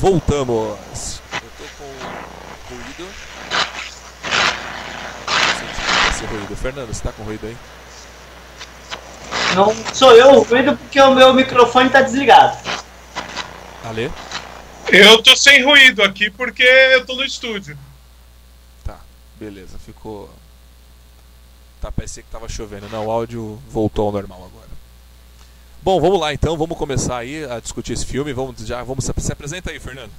Voltamos. Eu tô com ruído. Não sei se ruído. Fernando, você tá com ruído aí? Não sou eu o ruído porque o meu microfone tá desligado. Ale? Eu tô sem ruído aqui porque eu tô no estúdio. Tá, beleza. Ficou. Tá, parecia que tava chovendo. Não, o áudio voltou ao normal agora. Bom, vamos lá então, vamos começar aí a discutir esse filme. Vamos já, vamos se, se apresenta aí, Fernando.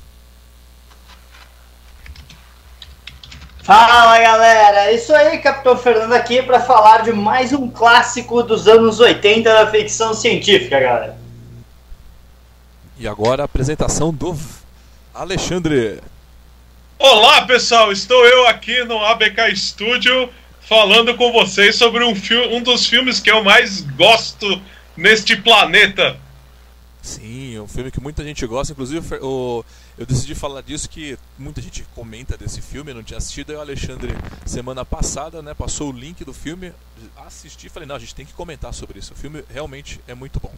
Fala galera, é isso aí, Capitão Fernando aqui para falar de mais um clássico dos anos 80 da ficção científica, galera. E agora a apresentação do Alexandre. Olá pessoal, estou eu aqui no ABK Studio falando com vocês sobre um, um dos filmes que eu mais gosto neste planeta. Sim, é um filme que muita gente gosta, inclusive o, eu decidi falar disso que muita gente comenta desse filme, eu não tinha assistido, aí o Alexandre semana passada, né, passou o link do filme, assisti e falei, não, a gente tem que comentar sobre isso. O filme realmente é muito bom.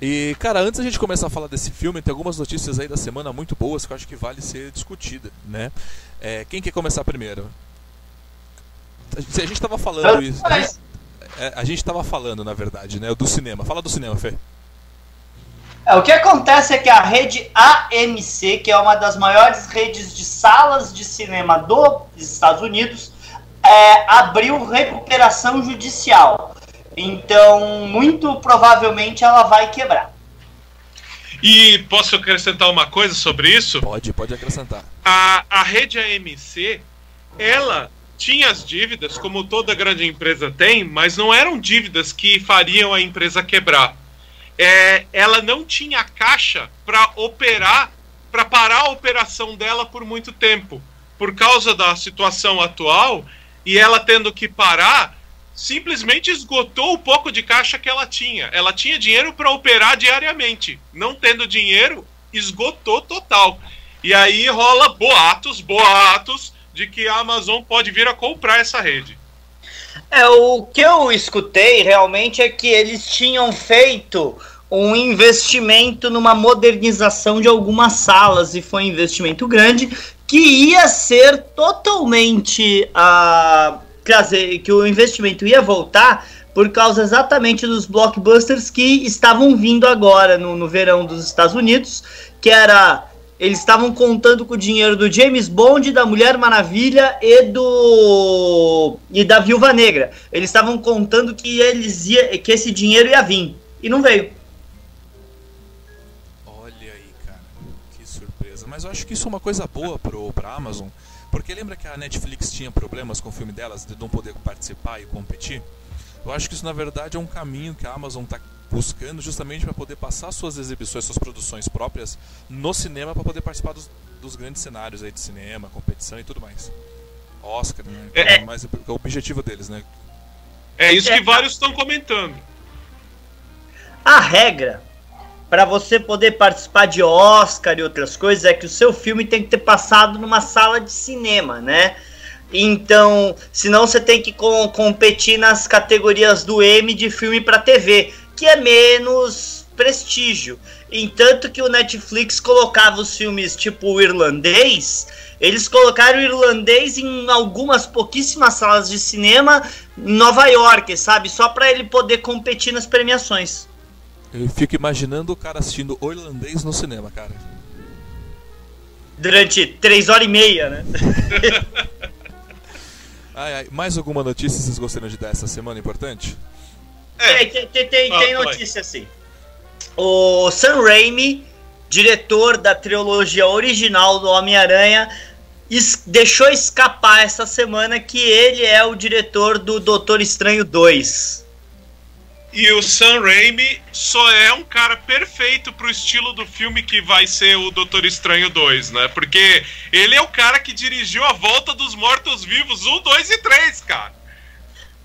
E, cara, antes a gente começar a falar desse filme, tem algumas notícias aí da semana muito boas que eu acho que vale ser discutida, né? É, quem quer começar primeiro? A gente estava falando isso. A gente estava falando, na verdade, né? Do cinema. Fala do cinema, Fê. É, o que acontece é que a rede AMC, que é uma das maiores redes de salas de cinema dos Estados Unidos, é, abriu recuperação judicial. Então, muito provavelmente ela vai quebrar. E posso acrescentar uma coisa sobre isso? Pode, pode acrescentar. A, a rede AMC, ela tinha as dívidas, como toda grande empresa tem, mas não eram dívidas que fariam a empresa quebrar. É, ela não tinha caixa para operar, para parar a operação dela por muito tempo. Por causa da situação atual, e ela tendo que parar, simplesmente esgotou o pouco de caixa que ela tinha. Ela tinha dinheiro para operar diariamente. Não tendo dinheiro, esgotou total. E aí rola boatos, boatos de que a Amazon pode vir a comprar essa rede. É, o que eu escutei realmente é que eles tinham feito um investimento numa modernização de algumas salas e foi um investimento grande que ia ser totalmente a uh, que o investimento ia voltar por causa exatamente dos blockbusters que estavam vindo agora no, no verão dos Estados Unidos, que era eles estavam contando com o dinheiro do James Bond, da Mulher Maravilha e do e da Viúva Negra. Eles estavam contando que eles ia, que esse dinheiro ia vir e não veio. Olha aí, cara, que surpresa. Mas eu acho que isso é uma coisa boa pro pra Amazon, porque lembra que a Netflix tinha problemas com o filme delas de não poder participar e competir? Eu acho que isso na verdade é um caminho que a Amazon está buscando justamente para poder passar suas exibições, suas produções próprias no cinema para poder participar dos, dos, grandes cenários aí de cinema, competição e tudo mais. Oscar, né? É, é mais o objetivo deles, né? É isso que é. vários estão comentando. A regra para você poder participar de Oscar e outras coisas é que o seu filme tem que ter passado numa sala de cinema, né? Então, senão você tem que com, competir nas categorias do M de filme para TV que é menos prestígio. Entanto que o Netflix colocava os filmes tipo o irlandês, eles colocaram o irlandês em algumas pouquíssimas salas de cinema em Nova York, sabe? Só para ele poder competir nas premiações. Eu fico imaginando o cara assistindo o irlandês no cinema, cara. Durante três horas e meia, né? ai, ai. Mais alguma notícia vocês gostariam de dar essa semana importante? É. Tem, tem, tem, tem notícia assim. O Sam Raimi, diretor da trilogia original do Homem-Aranha, deixou escapar essa semana que ele é o diretor do Doutor Estranho 2. E o Sam Raimi só é um cara perfeito pro estilo do filme que vai ser o Doutor Estranho 2, né? Porque ele é o cara que dirigiu a volta dos mortos-vivos 1, 2 e 3, cara.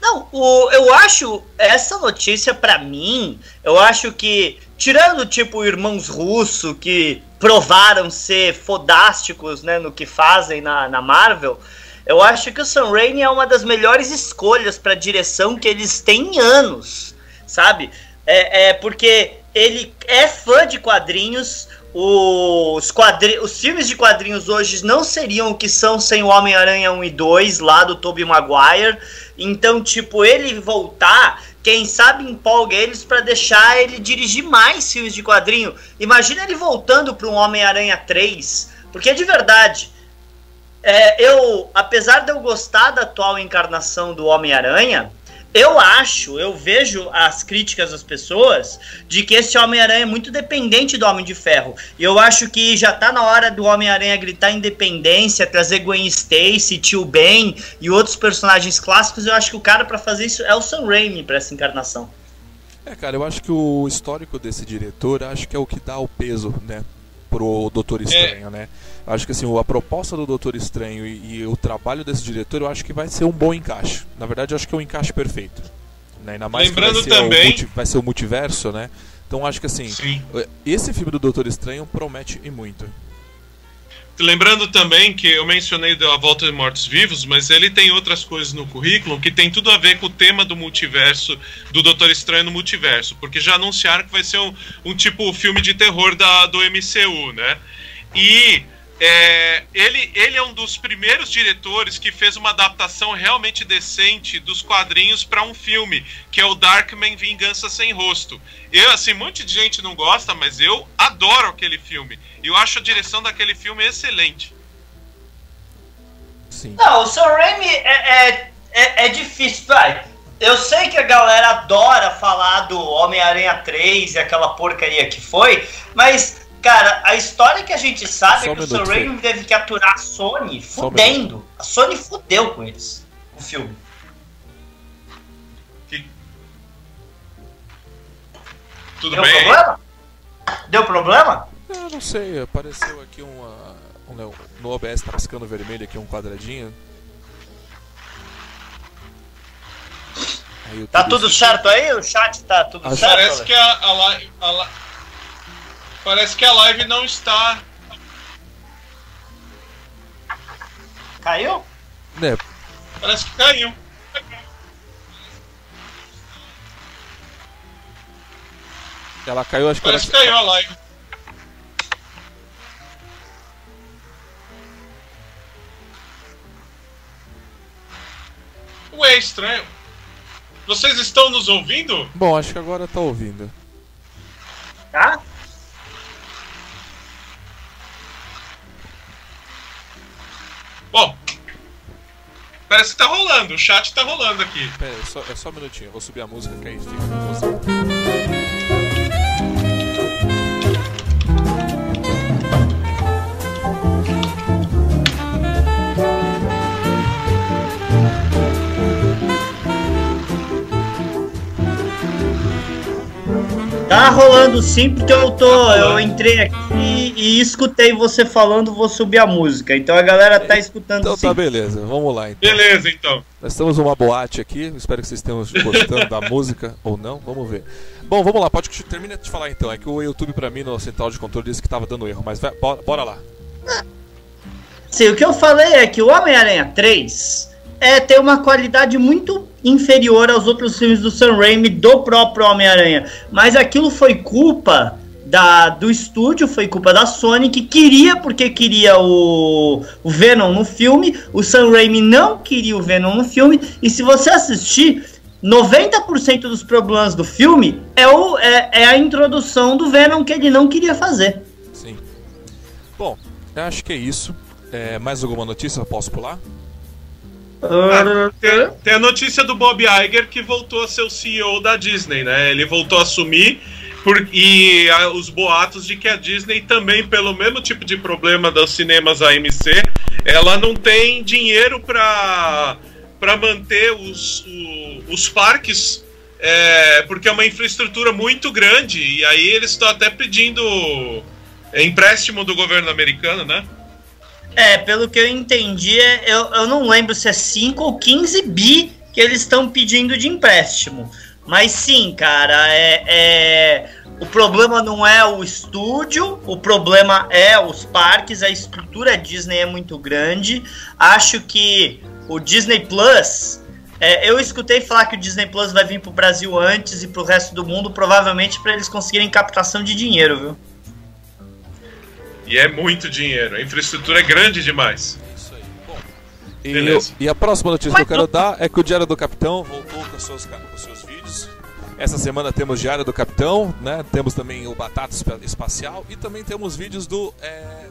Não, o, eu acho essa notícia para mim, eu acho que tirando tipo irmãos russo que provaram ser fodásticos, né, no que fazem na, na Marvel, eu acho que o Sam Raimi é uma das melhores escolhas para direção que eles têm em anos, sabe? É, é porque ele é fã de quadrinhos, os, os filmes de quadrinhos hoje não seriam o que são sem o Homem-Aranha 1 e 2, lá do Tobey Maguire. Então, tipo, ele voltar, quem sabe empolga eles para deixar ele dirigir mais filmes de quadrinho. Imagina ele voltando para um Homem-Aranha 3, porque de verdade, é, eu, apesar de eu gostar da atual encarnação do Homem-Aranha, eu acho, eu vejo as críticas das pessoas de que esse Homem-Aranha é muito dependente do Homem de Ferro. E eu acho que já tá na hora do Homem-Aranha gritar independência, trazer Gwen Stacy, Tio Ben e outros personagens clássicos. Eu acho que o cara para fazer isso é o Sam Raimi para essa encarnação. É, cara, eu acho que o histórico desse diretor, acho que é o que dá o peso, né, pro Doutor Estranho, é. né? Acho que assim, a proposta do Doutor Estranho e, e, o trabalho desse diretor, eu acho que vai ser um bom encaixe. Na verdade, eu acho que é um encaixe perfeito. Né? Ainda mais Lembrando que vai também, multi, vai ser o multiverso, né? Então acho que assim, Sim. esse filme do Doutor Estranho promete e muito. Lembrando também que eu mencionei da volta de mortos-vivos, mas ele tem outras coisas no currículo que tem tudo a ver com o tema do multiverso, do Doutor Estranho no multiverso, porque já anunciaram que vai ser um, um tipo filme de terror da, do MCU, né? E é, ele, ele é um dos primeiros diretores que fez uma adaptação realmente decente dos quadrinhos para um filme, que é o Darkman Vingança Sem Rosto. Eu, assim, um monte de gente não gosta, mas eu adoro aquele filme. E eu acho a direção daquele filme excelente. Sim. Não, o Sam Raimi é, é, é, é difícil, vai. Eu sei que a galera adora falar do Homem-Aranha 3 e aquela porcaria que foi, mas Cara, a história que a gente sabe Só é que um o Sam Raimi teve que aturar a Sony fudendo. Um a Sony fudeu com eles, o filme. Que... Tudo Deu bem? problema? Deu problema? Eu não sei, apareceu aqui uma, um, no OBS tá piscando vermelho aqui um quadradinho. tá tudo certo aí? O chat tá tudo Acho certo? Parece que a, a, live, a, Parece que a live não está. Caiu? É. Parece que caiu. Ela caiu, acho que Parece que caiu a live. Ué, estranho. Vocês estão nos ouvindo? Bom, acho que agora tá ouvindo. Tá? Bom, parece que tá rolando, o chat tá rolando aqui. Pera, é só, é só um minutinho, eu vou subir a música que aí fica com você. Tá rolando sim, porque eu tô. Eu entrei aqui e escutei você falando, vou subir a música. Então a galera tá escutando então, sim. Então tá beleza, vamos lá então. Beleza então. Nós estamos numa boate aqui, espero que vocês tenham gostando da música ou não, vamos ver. Bom, vamos lá, pode termina de falar então. É que o YouTube pra mim no central de controle disse que tava dando erro, mas vai, bora, bora lá. Sim, o que eu falei é que o Homem-Aranha 3 é ter uma qualidade muito inferior aos outros filmes do Sam Raimi do próprio Homem-Aranha. Mas aquilo foi culpa da, do estúdio, foi culpa da Sony, que queria, porque queria o, o Venom no filme. O Sam Raimi não queria o Venom no filme. E se você assistir, 90% dos problemas do filme é, o, é, é a introdução do Venom que ele não queria fazer. Sim. Bom, acho que é isso. É, mais alguma notícia? Posso pular? Ah, tem, tem, a notícia do Bob Iger que voltou a ser o CEO da Disney, né? Ele voltou a assumir por, e a, os boatos de que a Disney também, pelo mesmo tipo de problema dos cinemas AMC, ela não tem dinheiro para para manter os, o, os parques, é, porque é uma infraestrutura muito grande e aí eles estão até pedindo empréstimo do governo americano, né? É, pelo que eu entendi, é, eu, eu não lembro se é 5 ou 15 bi que eles estão pedindo de empréstimo. Mas sim, cara, é, é, o problema não é o estúdio, o problema é os parques, a estrutura Disney é muito grande. Acho que o Disney Plus. É, eu escutei falar que o Disney Plus vai vir pro Brasil antes e pro resto do mundo, provavelmente para eles conseguirem captação de dinheiro, viu? E é muito dinheiro. A infraestrutura é grande demais. É isso aí. Bom, e, eu, e a próxima notícia que eu quero dar é que o Diário do Capitão voltou com seus, com seus vídeos. Essa semana temos Diário do Capitão, né? Temos também o Batata Espacial e também temos vídeos do, é,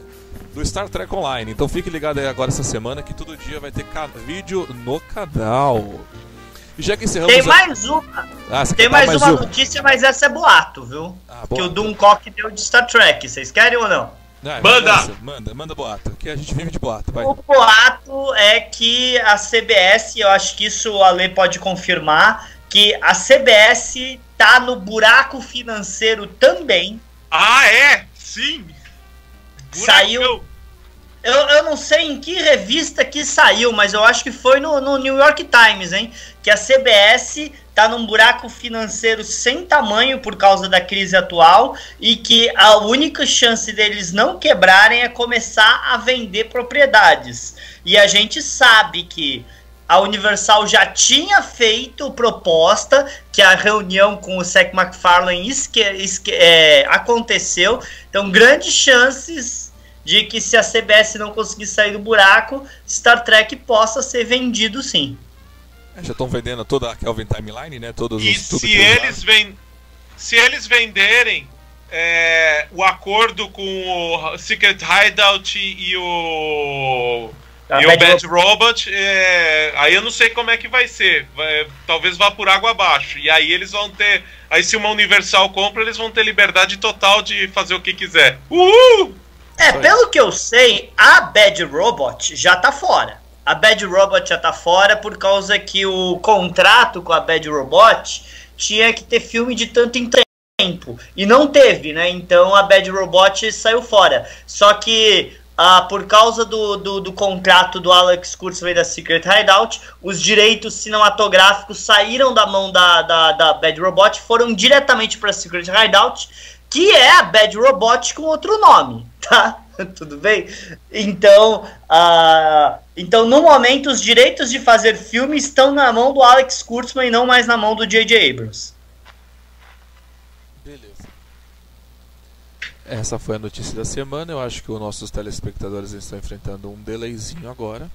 do Star Trek Online. Então fique ligado aí agora essa semana que todo dia vai ter vídeo no canal. E já que encerramos. Tem mais uma. Ah, Tem mais, mais, uma, uma notícia, mas essa é boato, viu? Ah, que o Doomcock deu de Star Trek. Vocês querem ou não? Ah, manda! Manda, manda boato, que a gente vive de boato. Vai. O boato é que a CBS, eu acho que isso a Lei pode confirmar, que a CBS tá no buraco financeiro também. Ah, é? Sim! Saiu. Eu, eu não sei em que revista que saiu, mas eu acho que foi no, no New York Times, hein? Que a CBS tá num buraco financeiro sem tamanho por causa da crise atual e que a única chance deles não quebrarem é começar a vender propriedades. E a gente sabe que a Universal já tinha feito proposta, que a reunião com o Seth MacFarlane é, aconteceu. Então, grandes chances de que se a CBS não conseguir sair do buraco, Star Trek possa ser vendido sim. Já estão vendendo toda a Kelvin Timeline, né? Todos e os, se eles vend... se eles venderem é, o acordo com o Secret Hideout e o e o Bad Robot, é, aí eu não sei como é que vai ser. Vai, talvez vá por água abaixo. E aí eles vão ter. Aí se uma Universal compra, eles vão ter liberdade total de fazer o que quiser. Uhul! É, pelo que eu sei, a Bad Robot já tá fora. A Bad Robot já tá fora por causa que o contrato com a Bad Robot tinha que ter filme de tanto em tempo. E não teve, né? Então a Bad Robot saiu fora. Só que ah, por causa do, do, do, contrato do Alex Kurtzman da Secret Hideout, os direitos cinematográficos saíram da mão da, da, da Bad Robot foram diretamente para Secret Hideout, que é a Bad Robot com outro nome, tá? Tudo bem? Então, uh, então, no momento, os direitos de fazer filme estão na mão do Alex Kurtzman e não mais na mão do J.J. Abrams. Essa foi a notícia da semana. Eu acho que os nossos telespectadores estão enfrentando um delayzinho agora.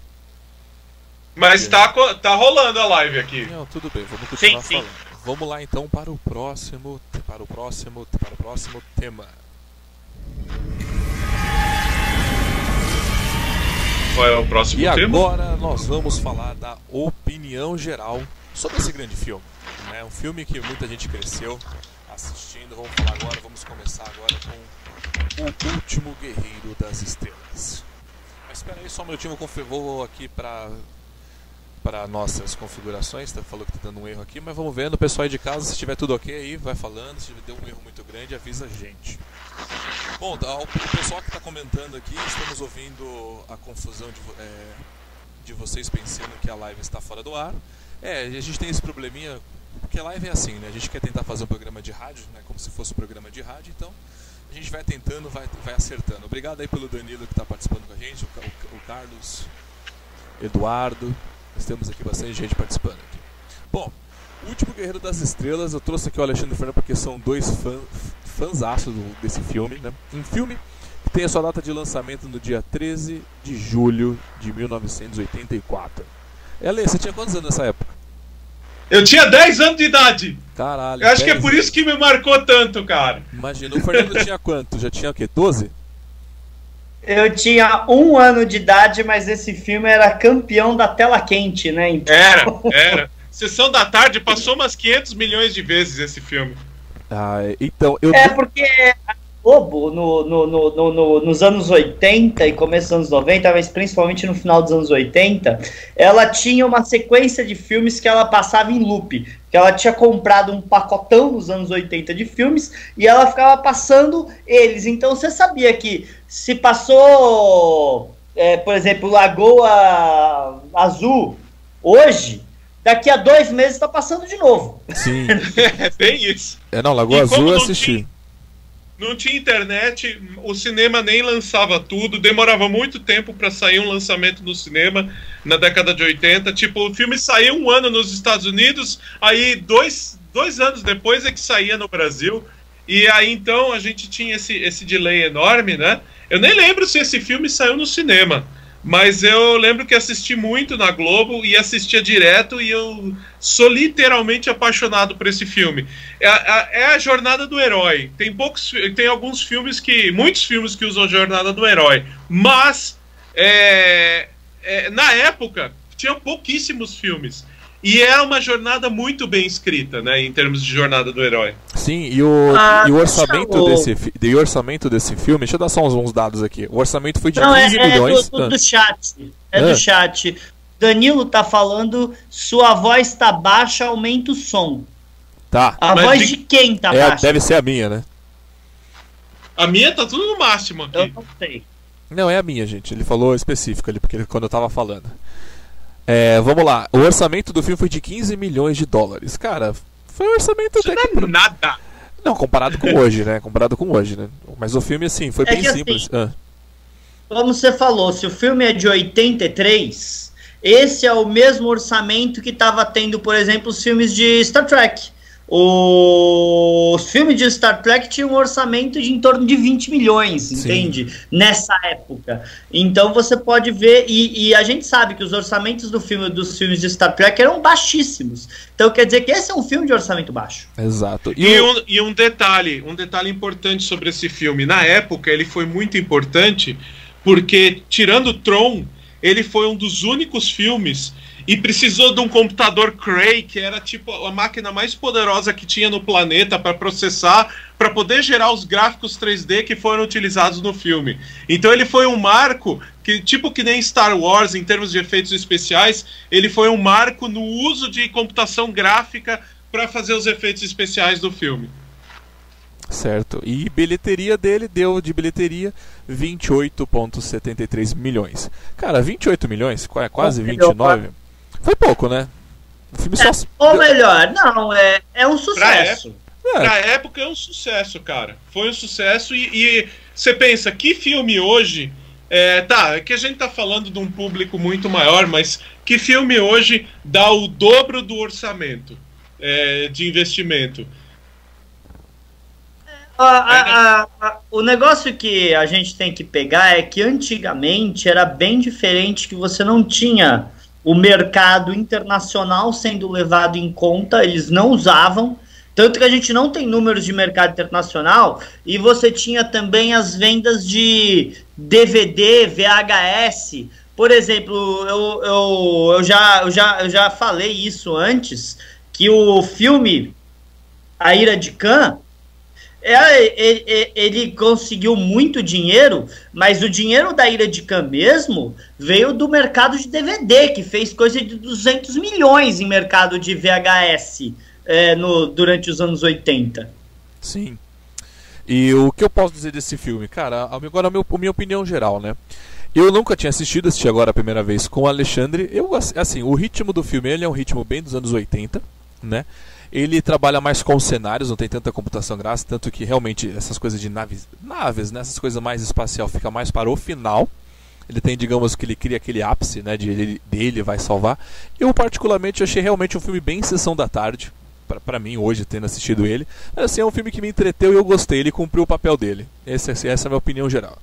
Mas tá, tá rolando a live aqui. Não, tudo bem, vamos continuar sim, falando. Sim. Vamos lá então para o próximo, para o próximo, para o próximo tema. Qual é o próximo e tema? E agora nós vamos falar da opinião geral sobre esse grande filme. É um filme que muita gente cresceu assistindo. Vamos falar agora, vamos começar agora com o Último Guerreiro das Estrelas. Mas espera aí só um minutinho, vou aqui para para nossas configurações, tá, falou que tá dando um erro aqui, mas vamos vendo, o pessoal aí de casa, se tiver tudo ok aí, vai falando, se deu um erro muito grande, avisa a gente. Bom, tá, o pessoal que está comentando aqui, estamos ouvindo a confusão de, é, de vocês pensando que a live está fora do ar. É, a gente tem esse probleminha, porque a live é assim, né? A gente quer tentar fazer um programa de rádio, né? Como se fosse um programa de rádio, então a gente vai tentando, vai, vai acertando. Obrigado aí pelo Danilo que está participando com a gente, o, o, o, Carlos, Eduardo. Nós temos aqui bastante gente participando aqui. Bom, o último Guerreiro das Estrelas, eu trouxe aqui o Alexandre Fernando porque são dois fã, fãs desse filme, né? Um filme que tem a sua data de lançamento no dia 13 de julho de 1984. Ale, você tinha quantos anos nessa época? Eu tinha 10 anos de idade. Caralho. Eu acho que é por isso que me marcou tanto, cara. Imagina, o Fernando tinha quanto? Já tinha o quê? 12? Eu tinha um ano de idade, mas esse filme era campeão da tela quente, né? Então... Era, era. Sessão da tarde passou umas 500 milhões de vezes esse filme. Ah, então eu. É porque Globo, no, no, no, no, nos anos 80 e começo dos anos 90, mas principalmente no final dos anos 80, ela tinha uma sequência de filmes que ela passava em loop. Que ela tinha comprado um pacotão nos anos 80 de filmes e ela ficava passando eles. Então você sabia que se passou, é, por exemplo, Lagoa Azul hoje, daqui a dois meses está passando de novo. Sim. é bem isso. É, não, Lagoa e Azul eu assisti. Tinha não tinha internet, o cinema nem lançava tudo, demorava muito tempo para sair um lançamento no cinema na década de 80. Tipo, o filme saiu um ano nos Estados Unidos, aí dois, dois anos depois é que saía no Brasil. E aí então a gente tinha esse, esse delay enorme, né? Eu nem lembro se esse filme saiu no cinema. Mas eu lembro que assisti muito na Globo e assistia direto e eu sou literalmente apaixonado por esse filme. É a, é a jornada do herói. Tem poucos, tem alguns filmes que, muitos filmes que usam a jornada do herói, mas é, é, na época tinha pouquíssimos filmes. E é uma jornada muito bem escrita, né, em termos de jornada do herói. Sim, e o, ah, e o orçamento desse e o orçamento desse filme, deixa eu dar só uns, uns dados aqui. O orçamento foi de Não, 15 é, milhões. É do, do, do chat. É ah. do chat. Danilo tá falando, sua voz tá baixa, aumenta o som. Tá. A Mas voz de... de quem tá é, baixa? Deve ser a minha, né? A minha tá tudo no máximo aqui. Eu não sei. Não, é a minha, gente. Ele falou específico ali, porque ele, quando eu tava falando. É, vamos lá. O orçamento do filme foi de 15 milhões de dólares. Cara, foi um orçamento Isso até não é nada. Não, comparado com hoje, né? Comparado com hoje, né? Mas o filme, assim, foi é bem simples. Assim, ah. Como você falou, se o filme é de 83, esse é o mesmo orçamento que estava tendo, por exemplo, os filmes de Star Trek. Os filmes de Star Trek tinham um orçamento de em torno de 20 milhões, Sim. entende? Nessa época. Então você pode ver, e, e, a gente sabe que os orçamentos do filme, dos filmes de Star Trek eram baixíssimos. Então quer dizer que esse é um filme de orçamento baixo. Exato. E, e, um, e um detalhe, um detalhe importante sobre esse filme. Na época ele foi muito importante, porque tirando Tron, ele foi um dos únicos filmes e precisou de um computador Cray, que era tipo a máquina mais poderosa que tinha no planeta para processar, para poder gerar os gráficos 3D que foram utilizados no filme. Então ele foi um marco que tipo que nem Star Wars em termos de efeitos especiais, ele foi um marco no uso de computação gráfica para fazer os efeitos especiais do filme. Certo. E bilheteria dele deu de bilheteria 28,73 milhões. Cara, 28 milhões, quase 29. Foi pouco, né? O filme é, só. Ou melhor, não, é, é um sucesso. Pra, é. pra época é um sucesso, cara. Foi um sucesso e, e você pensa, que filme hoje. É, tá, é que a gente tá falando de um público muito maior, mas que filme hoje dá o dobro do orçamento é, de investimento? A, a, a, o negócio que a gente tem que pegar é que antigamente era bem diferente que você não tinha o mercado internacional sendo levado em conta, eles não usavam. Tanto que a gente não tem números de mercado internacional e você tinha também as vendas de DVD, VHS. Por exemplo, eu, eu, eu, já, eu, já, eu já falei isso antes, que o filme A Ira de Khan ele, ele, conseguiu muito dinheiro, mas o dinheiro da Ira de Khan mesmo veio do mercado de DVD, que fez coisa de 200 milhões em mercado de VHS é, no, durante os anos 80. Sim. E o que eu posso dizer desse filme? Cara, agora a, a minha opinião geral, né? Eu nunca tinha assistido, assisti agora a primeira vez com o Alexandre. Eu, assim, o ritmo do filme ele é um ritmo bem dos anos 80, né? Ele trabalha mais com cenários, não tem tanta computação gráfica, tanto que realmente essas coisas de naves, naves, né, essas coisas mais espacial fica mais para o final. Ele tem, digamos, que ele cria aquele ápice, né, de ele, dele vai salvar. Eu particularmente achei realmente um filme bem sessão da tarde, para mim hoje tendo assistido ele. Assim, é um filme que me entreteu e eu gostei, ele cumpriu o papel dele. Esse, essa é a minha opinião geral.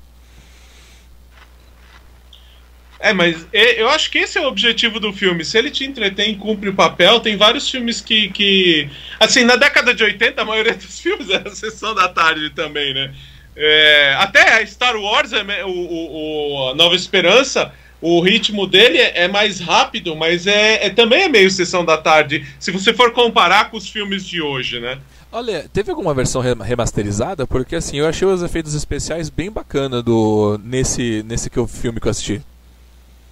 É, mas eu acho que esse é o objetivo do filme. Se ele te entretém, cumpre o papel, tem vários filmes que. que assim, na década de 80, a maioria dos filmes era sessão da tarde também, né? É, até Star Wars, é, o, o, o Nova Esperança, o ritmo dele é, mais rápido, mas é, é, também é meio sessão da tarde, se você for comparar com os filmes de hoje, né? Olha, teve alguma versão remasterizada? Porque assim, eu achei os efeitos especiais bem bacana do nesse nesse que filme que eu assisti.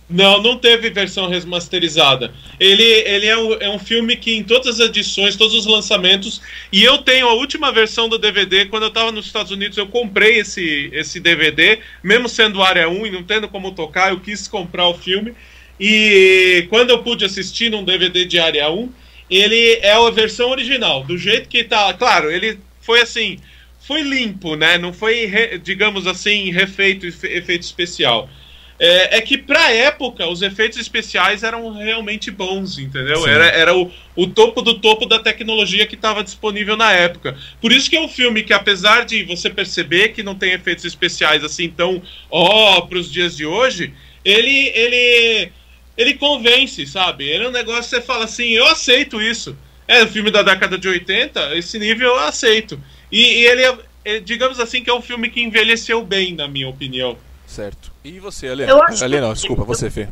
Não, não teve versão remasterizada. Ele, ele é, um, é um filme que em todas as edições, todos os lançamentos, e eu tenho a última versão do DVD, quando eu estava nos Estados Unidos, eu comprei esse, esse DVD, mesmo sendo área 1 e não tendo como tocar, eu quis comprar o filme. E quando eu pude assistir num DVD de área 1, ele é a versão original, do jeito que tá. Claro, ele foi assim, foi limpo, né? Não foi, digamos assim, refeito, efeito especial é, é, que pra época os efeitos especiais eram realmente bons, entendeu? Era, era o, o topo do topo da tecnologia que estava disponível na época. Por isso que é um filme que, apesar de você perceber que não tem efeitos especiais assim tão ó pros dias de hoje, ele, ele, ele convence, sabe? Ele é um negócio que você fala assim, eu aceito isso. É um filme da década de 80, esse nível eu aceito. E, e ele, é, é, digamos assim, que é um filme que envelheceu bem, na minha opinião. Certo. E você, Helena? Ali não, desculpa, você, Fê.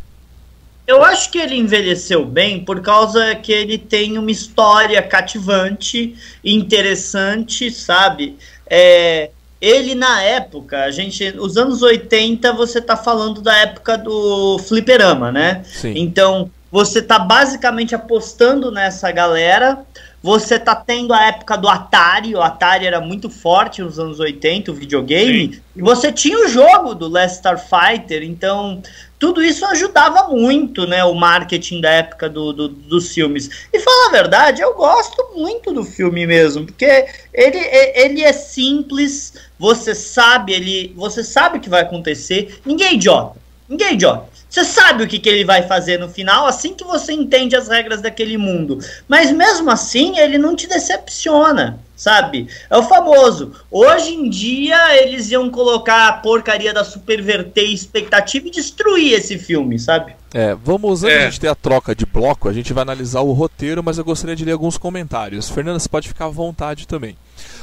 Eu acho que ele envelheceu bem por causa que ele tem uma história cativante, interessante, sabe? É, ele na época, a gente, os anos 80, você tá falando da época do fliperama, né? Sim. Então, você tá basicamente apostando nessa galera. Você tá tendo a época do Atari, o Atari era muito forte nos anos 80, o videogame, Sim. e você tinha o jogo do Last Starfighter, então tudo isso ajudava muito, né, o marketing da época do, do, dos filmes. E falar a verdade, eu gosto muito do filme mesmo, porque ele, ele é simples, você sabe, ele, você sabe o que vai acontecer, ninguém é idiota, ninguém é idiota. Você sabe o que, que ele vai fazer no final, assim que você entende as regras daquele mundo. Mas mesmo assim, ele não te decepciona, sabe? É o famoso. Hoje em dia, eles iam colocar a porcaria da superverter expectativa e destruir esse filme, sabe? É, vamos, antes é. de ter a troca de bloco, a gente vai analisar o roteiro, mas eu gostaria de ler alguns comentários. Fernanda, você pode ficar à vontade também.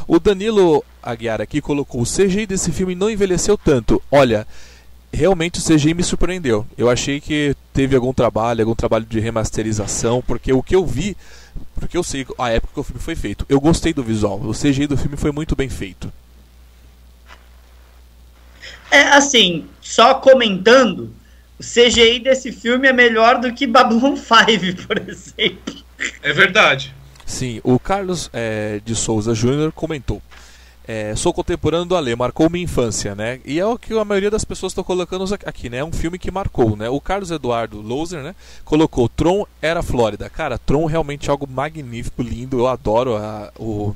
O Danilo Aguiar aqui colocou: o CGI desse filme não envelheceu tanto. Olha realmente o CGI me surpreendeu. Eu achei que teve algum trabalho, algum trabalho de remasterização, porque o que eu vi, porque eu sei a época que o filme foi feito, eu gostei do visual. O CGI do filme foi muito bem feito. É assim, só comentando, o CGI desse filme é melhor do que Babylon 5, por exemplo. É verdade. Sim, o Carlos é, de Souza Júnior comentou. É, sou contemporâneo do Ale, marcou minha infância, né? E é o que a maioria das pessoas estão colocando aqui, né? É um filme que marcou, né? O Carlos Eduardo Louser, né? Colocou Tron era Flórida. Cara, Tron realmente é algo magnífico, lindo. Eu adoro a, o,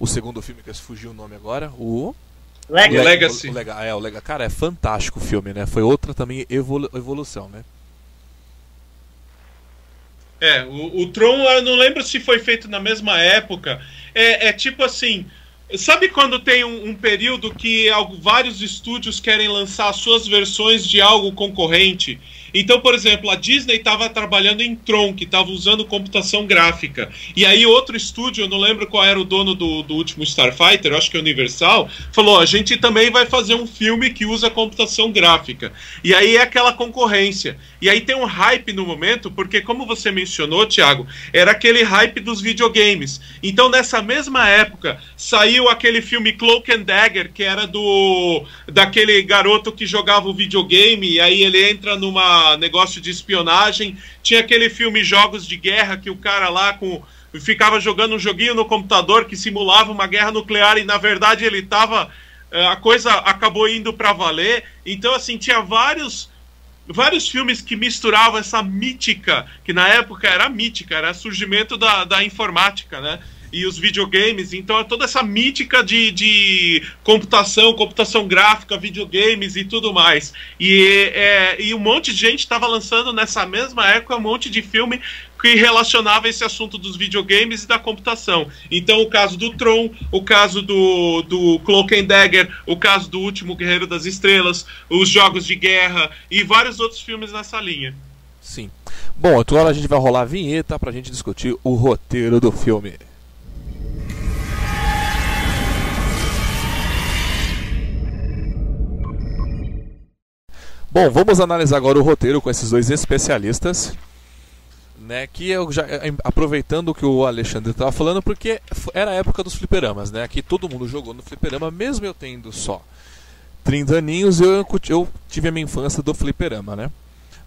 o segundo filme que fugiu o nome agora, o Legacy. O, Legacy. O, o, é, o Legacy. Cara, é fantástico o filme, né? Foi outra também evolu evolução, né? É, o, o Tron, eu não lembro se foi feito na mesma época. É, é tipo assim, Sabe quando tem um, um, período que vários estúdios querem lançar suas versões de algo concorrente então, por exemplo, a Disney estava trabalhando em Tron, que estava usando computação gráfica. E aí outro estúdio, eu não lembro qual era o dono do, do último Starfighter, acho que é Universal, falou: a gente também vai fazer um filme que usa computação gráfica. E aí é aquela concorrência. E aí tem um hype no momento, porque como você mencionou, Thiago, era aquele hype dos videogames. Então, nessa mesma época, saiu aquele filme Cloak and Dagger, que era do daquele garoto que jogava o videogame, e aí ele entra numa negócio de espionagem. Tinha aquele filme Jogos de Guerra que o cara lá com ficava jogando um joguinho no computador que simulava uma guerra nuclear e na verdade ele estava eh, a coisa acabou indo para valer. Então assim, tinha vários vários filmes que misturavam essa mítica, que na época era mítica, era surgimento da, da informática, né? E os videogames. Então é toda essa mítica de, de computação, computação gráfica, videogames e tudo mais. E, é, e um monte de gente estava lançando nessa mesma época um monte de filme que relacionava esse assunto dos videogames e da computação. Então, o caso do Tron, o caso do, do Cloak and Dagger, o caso do Último Guerreiro das Estrelas, os Jogos de Guerra e vários outros filmes nessa linha. Sim. Bom, agora a gente vai rolar a vinheta para a gente discutir o roteiro do filme. Bom, vamos analisar agora o roteiro com esses dois especialistas. Né, que eu já é, aproveitando o que o Alexandre estava falando, porque era a época dos fliperamas, né? Aqui todo mundo jogou no fliperama, mesmo eu tendo só 30 aninhos, eu, eu tive a minha infância do fliperama, né?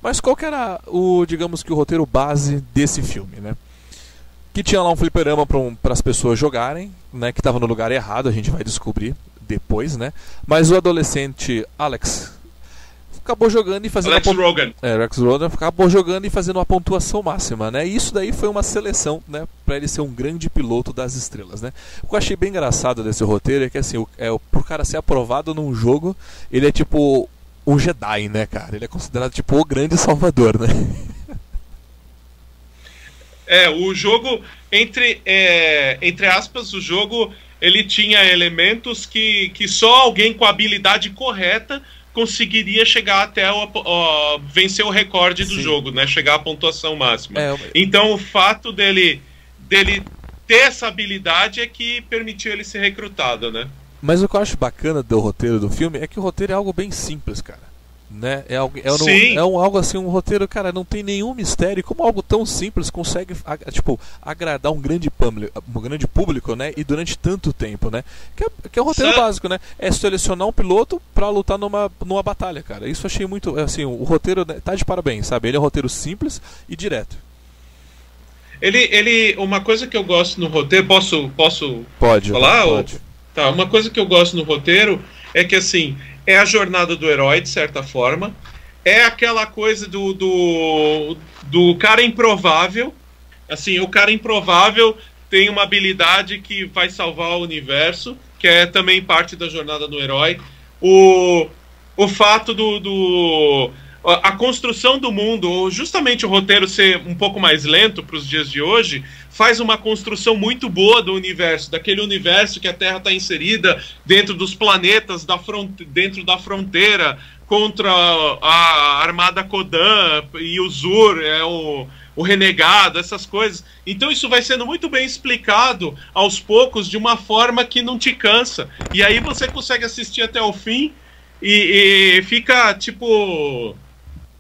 Mas qual que era o, digamos que o roteiro base desse filme, né? Que tinha lá um fliperama para um, as pessoas jogarem, né? Que estava no lugar errado, a gente vai descobrir depois, né? Mas o adolescente Alex acabou jogando e fazendo Alex Rogan. É, Rex Rogan acabou jogando e fazendo uma pontuação máxima, né? E isso daí foi uma seleção, né, para ele ser um grande piloto das estrelas, né? O que eu achei bem engraçado desse roteiro é que assim, o, é pro cara ser aprovado num jogo, ele é tipo um Jedi, né, cara? Ele é considerado tipo o grande salvador, né? É, o jogo, entre, é, entre aspas, o jogo ele tinha elementos que, que só alguém com a habilidade correta conseguiria chegar até o, o vencer o recorde do Sim. jogo, né? Chegar à pontuação máxima. É, então o fato dele dele ter essa habilidade é que permitiu ele ser recrutado, né? Mas o que eu acho bacana do roteiro do filme é que o roteiro é algo bem simples, cara né? É algo, é, um, é um, algo assim, um roteiro, cara, não tem nenhum mistério. Como algo tão simples consegue, tipo, agradar um grande público, um grande público, né? E durante tanto tempo, né? Que é, que é o roteiro básico, né? É selecionar um piloto para lutar numa, numa batalha, cara. Isso achei muito, assim, o roteiro né, tá de parabéns, sabe? Ele é um roteiro simples e direto. Ele, ele, uma coisa que eu gosto no roteiro, posso, posso pode, falar? Pode. Ou, tá, uma coisa que eu gosto no roteiro é que assim é a jornada do herói, de certa forma. É aquela coisa do, do, do cara improvável. Assim, o cara improvável tem uma habilidade que vai salvar o universo, que é também parte da jornada do herói. O, o fato do, do a construção do mundo, ou justamente o roteiro ser um pouco mais lento para os dias de hoje, faz uma construção muito boa do universo, daquele universo que a Terra está inserida dentro dos planetas, da dentro da fronteira, contra a Armada Kodan e o Zur, é o, o renegado, essas coisas. Então isso vai sendo muito bem explicado aos poucos, de uma forma que não te cansa. E aí você consegue assistir até o fim e, e fica, tipo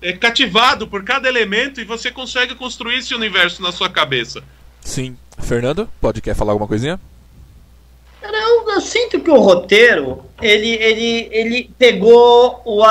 é, cativado por cada elemento e você consegue construir esse universo na sua cabeça. Sim. Fernando, pode quer falar alguma coisinha? Eu, eu, sinto que o roteiro, ele, ele, ele pegou o.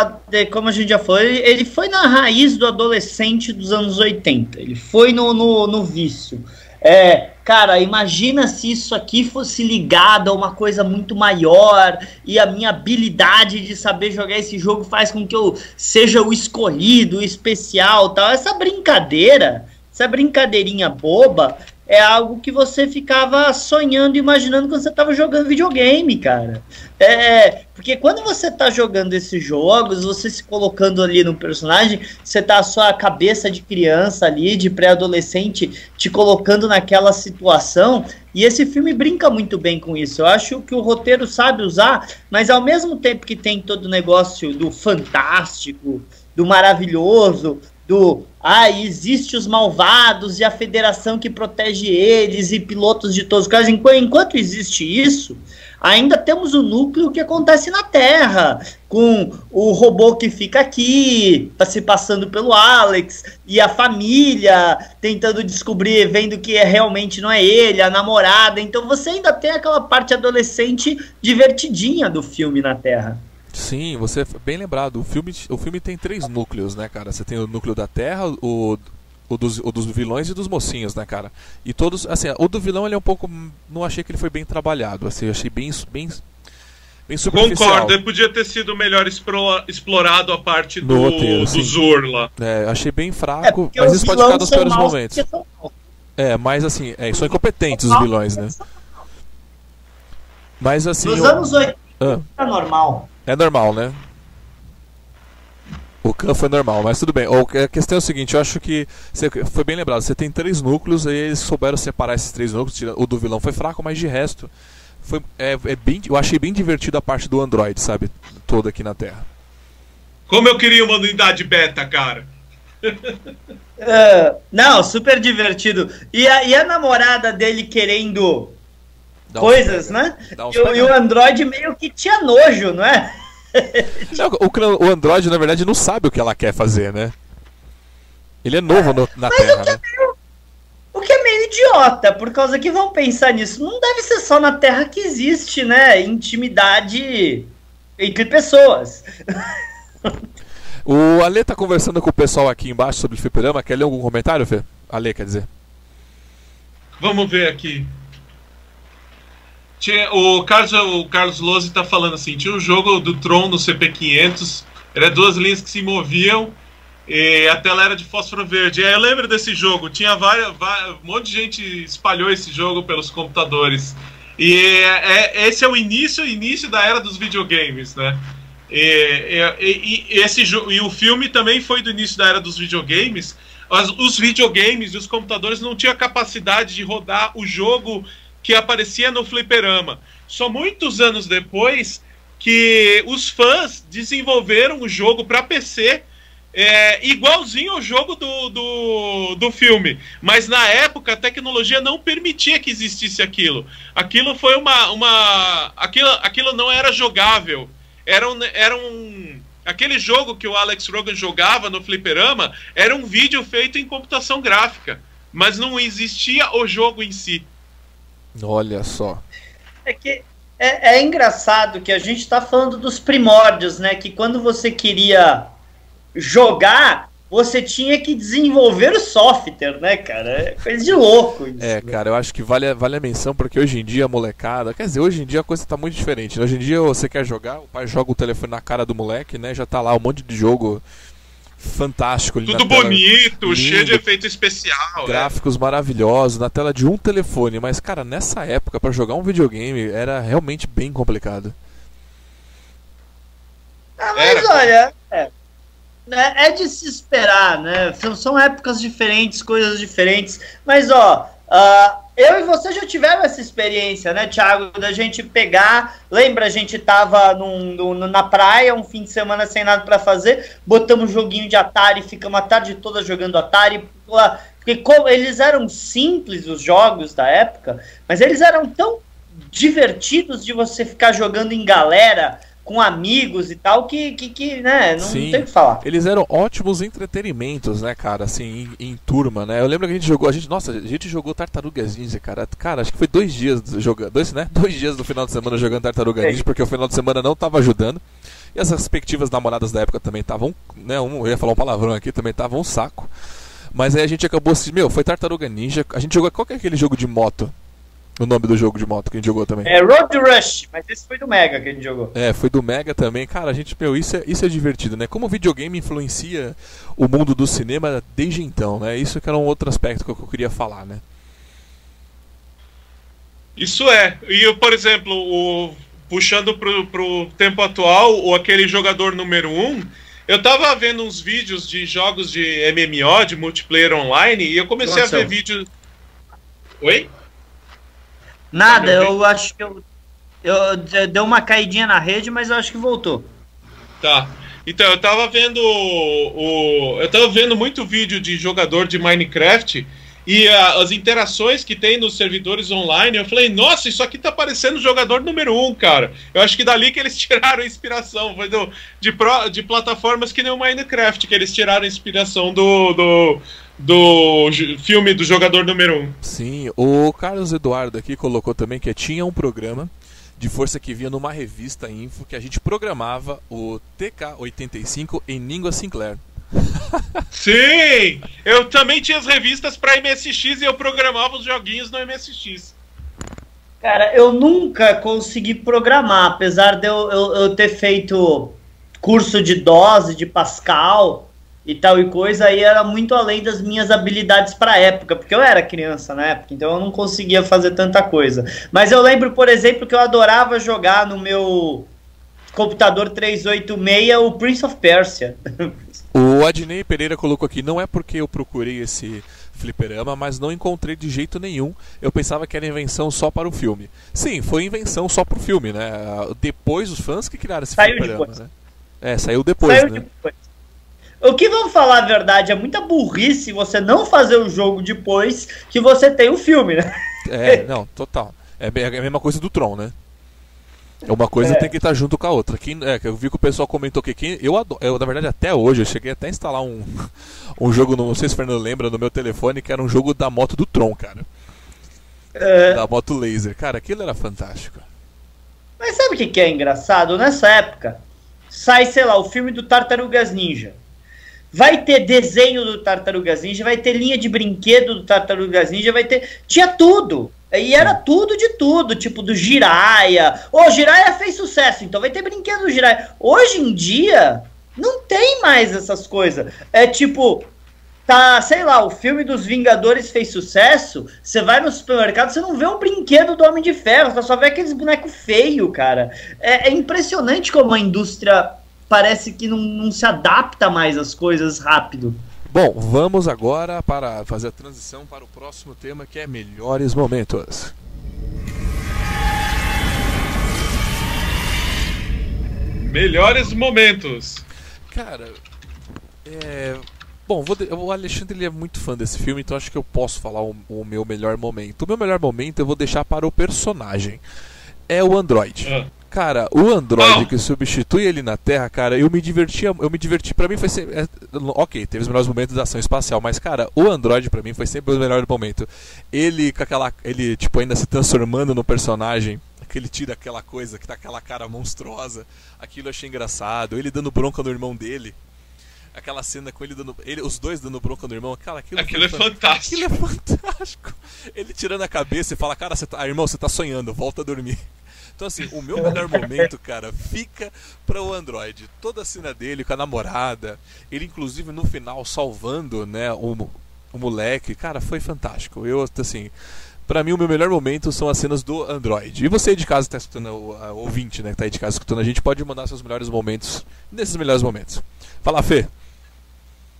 Como a gente já falou, ele, ele foi na raiz do adolescente dos anos 80. Ele foi no, no, no vício. É, cara, imagina se isso aqui fosse ligado a uma coisa muito maior e a minha habilidade de saber jogar esse jogo faz com que eu seja o escolhido, o especial, tal. Essa brincadeira, essa brincadeirinha boba, é algo que você ficava sonhando, imaginando quando você estava jogando videogame, cara. É, porque quando você está jogando esses jogos, você se colocando ali no personagem, você tá a sua cabeça de criança ali, de pré-adolescente, te colocando naquela situação. E esse filme brinca muito bem com isso. Eu acho que o roteiro sabe usar, mas ao mesmo tempo que tem todo o negócio do fantástico, do maravilhoso, do ah, existe os malvados e a federação que protege eles e pilotos de todos os casos. Enquanto existe isso, ainda temos o núcleo que acontece na Terra, com o robô que fica aqui, tá se passando pelo Alex, e a família tentando descobrir, vendo que é, realmente não é ele, a namorada. Então você ainda tem aquela parte adolescente divertidinha do filme na Terra. Sim, você é bem lembrado. O filme, o filme tem três núcleos, né, cara? Você tem o núcleo da Terra, o, o, dos, o dos vilões e dos mocinhos, né, cara? E todos, assim, o do vilão ele é um pouco. Não achei que ele foi bem trabalhado, assim, eu achei bem. bem Bem Concordo, ele podia ter sido melhor explorado a parte do, roteiro, do. É, achei bem fraco, é mas isso pode ficar nos piores momentos. É, mas assim, é, são incompetentes os vilões, né? Mas assim. Nos eu... anos 80 ah. é normal. É normal, né? O Khan foi normal, mas tudo bem. A questão é o seguinte, eu acho que você foi bem lembrado, você tem três núcleos e eles souberam separar esses três núcleos. O do vilão foi fraco, mas de resto foi é, é bem, eu achei bem divertido a parte do Android, sabe, toda aqui na Terra. Como eu queria uma unidade beta, cara. uh, não, super divertido. E a, e a namorada dele querendo Dá coisas, né? E, e, o Android meio que tinha nojo, não é? Não, o, o, Android, na verdade, não sabe o que ela quer fazer, né? Ele é novo é, no, na Terra, né? Meio, o que é meio idiota, por causa que vão pensar nisso. Não deve ser só na Terra que existe, né? Intimidade entre pessoas. O Ale tá conversando com o pessoal aqui embaixo sobre o fliperama. Quer ler algum comentário, Fê? Ale, quer dizer. Vamos ver aqui. Tinha, o Carlos, o Carlos Lose está falando assim: tinha um jogo do Tron no CP500, era duas linhas que se moviam e a tela era de fósforo verde. eu lembro desse jogo, tinha várias, várias, um monte de gente espalhou esse jogo pelos computadores. E é, é, esse é o início, início da era dos videogames, né? E, e, e, esse, e o filme também foi do início da era dos videogames. Os videogames e os computadores não tinham capacidade de rodar o jogo que aparecia no fliperama. Só muitos anos depois que os fãs desenvolveram o jogo para PC é, igualzinho ao jogo do, do, do filme. Mas na época a tecnologia não permitia que existisse aquilo. Aquilo foi uma. uma aquilo, aquilo não era jogável. Era um, era um. Aquele jogo que o Alex Rogan jogava no Fliperama era um vídeo feito em computação gráfica. Mas não existia o jogo em si. Olha só. É que é, é engraçado que a gente está falando dos primórdios, né? Que quando você queria jogar, você tinha que desenvolver o software, né, cara? É coisa de louco isso. É, cara, eu acho que vale, vale a menção, porque hoje em dia, molecada. Quer dizer, hoje em dia a coisa tá muito diferente. Né? Hoje em dia você quer jogar, o pai joga o telefone na cara do moleque, né? Já tá lá um monte de jogo fantástico. Tudo bonito, lindo, cheio de efeito especial. É. Gráficos é. maravilhosos, na tela de um telefone. Mas, cara, nessa época, para jogar um videogame, era realmente bem complicado. Ah, mas era. olha, é, né, é de se esperar, né? São, são épocas diferentes, coisas diferentes. Mas, ó, uh, eu e você já tiveram essa experiência, né, Thiago? Da gente pegar. Lembra, a gente tava num, num, na praia um fim de semana sem nada para fazer, botamos um joguinho de Atari, ficamos a tarde toda jogando Atari. Porque como, eles eram simples, os jogos da época, mas eles eram tão divertidos de você ficar jogando em galera com amigos e tal, que, que, que né, não, Sim, tem o que falar. Eles eram ótimos entretenimentos, né, cara, assim, em, em, turma, né? Eu lembro que a gente jogou, a gente, nossa, a gente jogou Tartarugas Ninja, cara. Cara, acho que foi dois dias jogando, dois, né? Dois dias do final de semana jogando Tartaruga Ninja, porque o final de semana não tava ajudando. E as respectivas namoradas da época também estavam, né, um, eu ia falar um palavrão aqui, também estavam um saco. Mas aí a gente acabou assim, meu, foi Tartaruga Ninja, a gente jogou, qual que é aquele jogo de moto? O nome do jogo de moto que a gente jogou também. É Road Rush, mas esse foi do Mega que a gente jogou. É, foi do Mega também. Cara, a gente, meu, isso é, isso é divertido, né? Como o videogame influencia o mundo do cinema desde então, né? Isso que era um outro aspecto que eu queria falar, né? Isso é. E, por exemplo, o, puxando pro, pro tempo atual, o aquele jogador número 1, um, eu tava vendo uns vídeos de jogos de MMO, de multiplayer online, e eu comecei Nossa, a ver vídeos. Oi? Nada, eu acho que eu, eu deu uma caidinha na rede, mas eu acho que voltou. Tá. Então, eu tava vendo o, eu tava vendo muito vídeo de jogador de Minecraft e a, as interações que tem nos servidores online, eu falei, nossa, isso aqui tá parecendo jogador número um, cara. Eu acho que dali que eles tiraram inspiração, foi do, de, pro, de plataformas que nem o Minecraft, que eles tiraram inspiração do, do, do filme do jogador número 1. Um. Sim, o Carlos Eduardo aqui colocou também que tinha um programa de força que via numa revista Info que a gente programava o TK85 em língua Sinclair. Sim! Eu também tinha as revistas para MSX e eu programava os joguinhos no MSX. Cara, eu nunca consegui programar, apesar de eu, eu, eu ter feito curso de dose de Pascal e tal e coisa, aí era muito além das minhas habilidades para época, porque eu era criança na época, então eu não conseguia fazer tanta coisa. Mas eu lembro, por exemplo, que eu adorava jogar no meu computador 386 o Prince of Persia. O Adnei Pereira colocou aqui, não é porque eu procurei esse fliperama, mas não encontrei de jeito nenhum. Eu pensava que era invenção só para o filme. Sim, foi invenção só para o filme, né? Depois os fãs que criaram esse saiu fliperama, depois. né? É, saiu depois, saiu né? Depois. O que vamos falar a verdade, é muita burrice você não fazer o jogo depois que você tem o filme, né? É, não, total. É, é a mesma coisa do Tron, né? Uma coisa é. tem que estar junto com a outra. Quem, é, eu vi que o pessoal comentou que quem, eu, adoro, eu, na verdade, até hoje, eu cheguei até a instalar um, um jogo, não sei se o Fernando lembra, no meu telefone, que era um jogo da moto do Tron, cara. É. Da moto laser. Cara, aquilo era fantástico. Mas sabe o que, que é engraçado? Nessa época, sai, sei lá, o filme do Tartarugas Ninja. Vai ter desenho do Tartarugas Ninja, vai ter linha de brinquedo do Tartarugas Ninja, vai ter. Tinha tudo. E era tudo de tudo, tipo do Jiraya. Ô, oh, Jiraya fez sucesso, então vai ter brinquedo do Jiraya. Hoje em dia, não tem mais essas coisas. É tipo, tá, sei lá, o filme dos Vingadores fez sucesso, você vai no supermercado, você não vê um brinquedo do Homem de Ferro, você só vê aqueles bonecos feios, cara. É, é impressionante como a indústria parece que não, não se adapta mais às coisas rápido. Bom, vamos agora para fazer a transição para o próximo tema que é melhores momentos. Melhores momentos. Cara, é. Bom, vou de... o Alexandre ele é muito fã desse filme, então acho que eu posso falar o, o, meu melhor momento. O meu melhor momento eu vou deixar para o personagem. É o Android. Ah. Cara, o Android que substitui ele na Terra, cara, eu me divertia, eu me diverti, para mim foi sempre, é, OK, teve os melhores momentos da ação espacial, mas cara, o Android para mim foi sempre o melhor momento. Ele com aquela, ele tipo ainda se transformando no personagem, que ele tira aquela coisa que tá aquela cara monstruosa. Aquilo eu achei engraçado. Ele dando bronca no irmão dele. Aquela cena com ele dando. Ele, os dois dando bronca no irmão. Cara, aquilo, aquilo é fantástico. Aquilo é fantástico. Ele tirando a cabeça e fala, cara, você tá, ah, irmão, você tá sonhando, volta a dormir. Então, assim, o meu melhor momento, cara, fica para o Android. Toda a cena dele com a namorada, ele, inclusive, no final, salvando, né, o, o moleque, cara, foi fantástico. Eu, assim, para mim, o meu melhor momento são as cenas do Android. E você de casa que tá escutando, o ouvinte, né, que tá aí de casa escutando a gente, pode mandar seus melhores momentos nesses melhores momentos. Fala, Fê.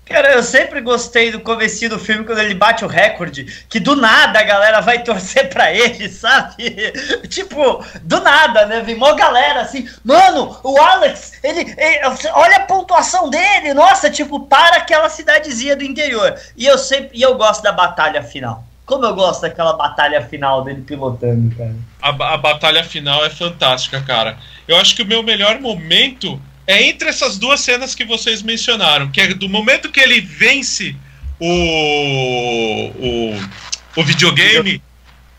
Cara, eu sempre gostei do começo do filme quando ele bate o recorde, que do nada a galera vai torcer pra ele, sabe? tipo, do nada, né? Vem mó galera assim, mano, o Alex, ele, ele, olha a pontuação dele, nossa, tipo, para aquela cidadezinha do interior. E eu sempre, e eu gosto da batalha final. Como eu gosto daquela batalha final dele pilotando, cara. A, a batalha final é fantástica, cara. Eu acho que o meu melhor momento é entre essas duas cenas que vocês mencionaram, que é do momento que ele vence o, o, o videogame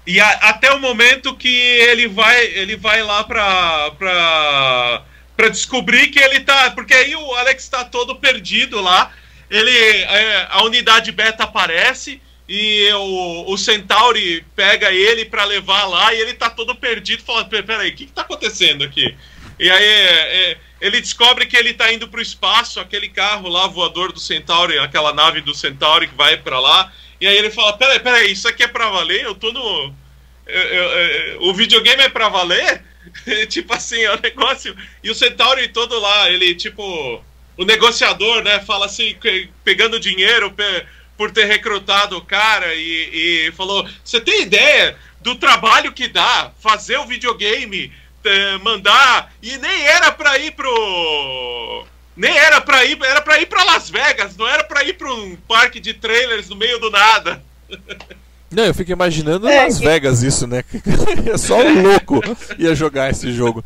e a, até o momento que ele vai ele vai lá pra, pra, pra descobrir que ele tá. Porque aí o Alex tá todo perdido lá. Ele, é, a unidade beta aparece e o, o Centauri pega ele para levar lá e ele tá todo perdido, falando: peraí, o que, que tá acontecendo aqui? E aí é, é, ele descobre que ele tá indo pro espaço, aquele carro lá voador do Centauri, aquela nave do Centauri que vai para lá. E aí ele fala: peraí, peraí, isso aqui é pra valer? Eu tô no. Eu, eu, eu, o videogame é pra valer? tipo assim, é o um negócio. E o Centauri todo lá, ele tipo. O negociador, né? Fala assim, pegando dinheiro. Pe por ter recrutado o cara e, e falou: Você tem ideia do trabalho que dá fazer o videogame, mandar, e nem era pra ir pro. Nem era pra ir, era pra ir pra Las Vegas, não era pra ir pra um parque de trailers no meio do nada. Não, eu fico imaginando é, Las Vegas isso, né? é só um louco ia jogar esse jogo.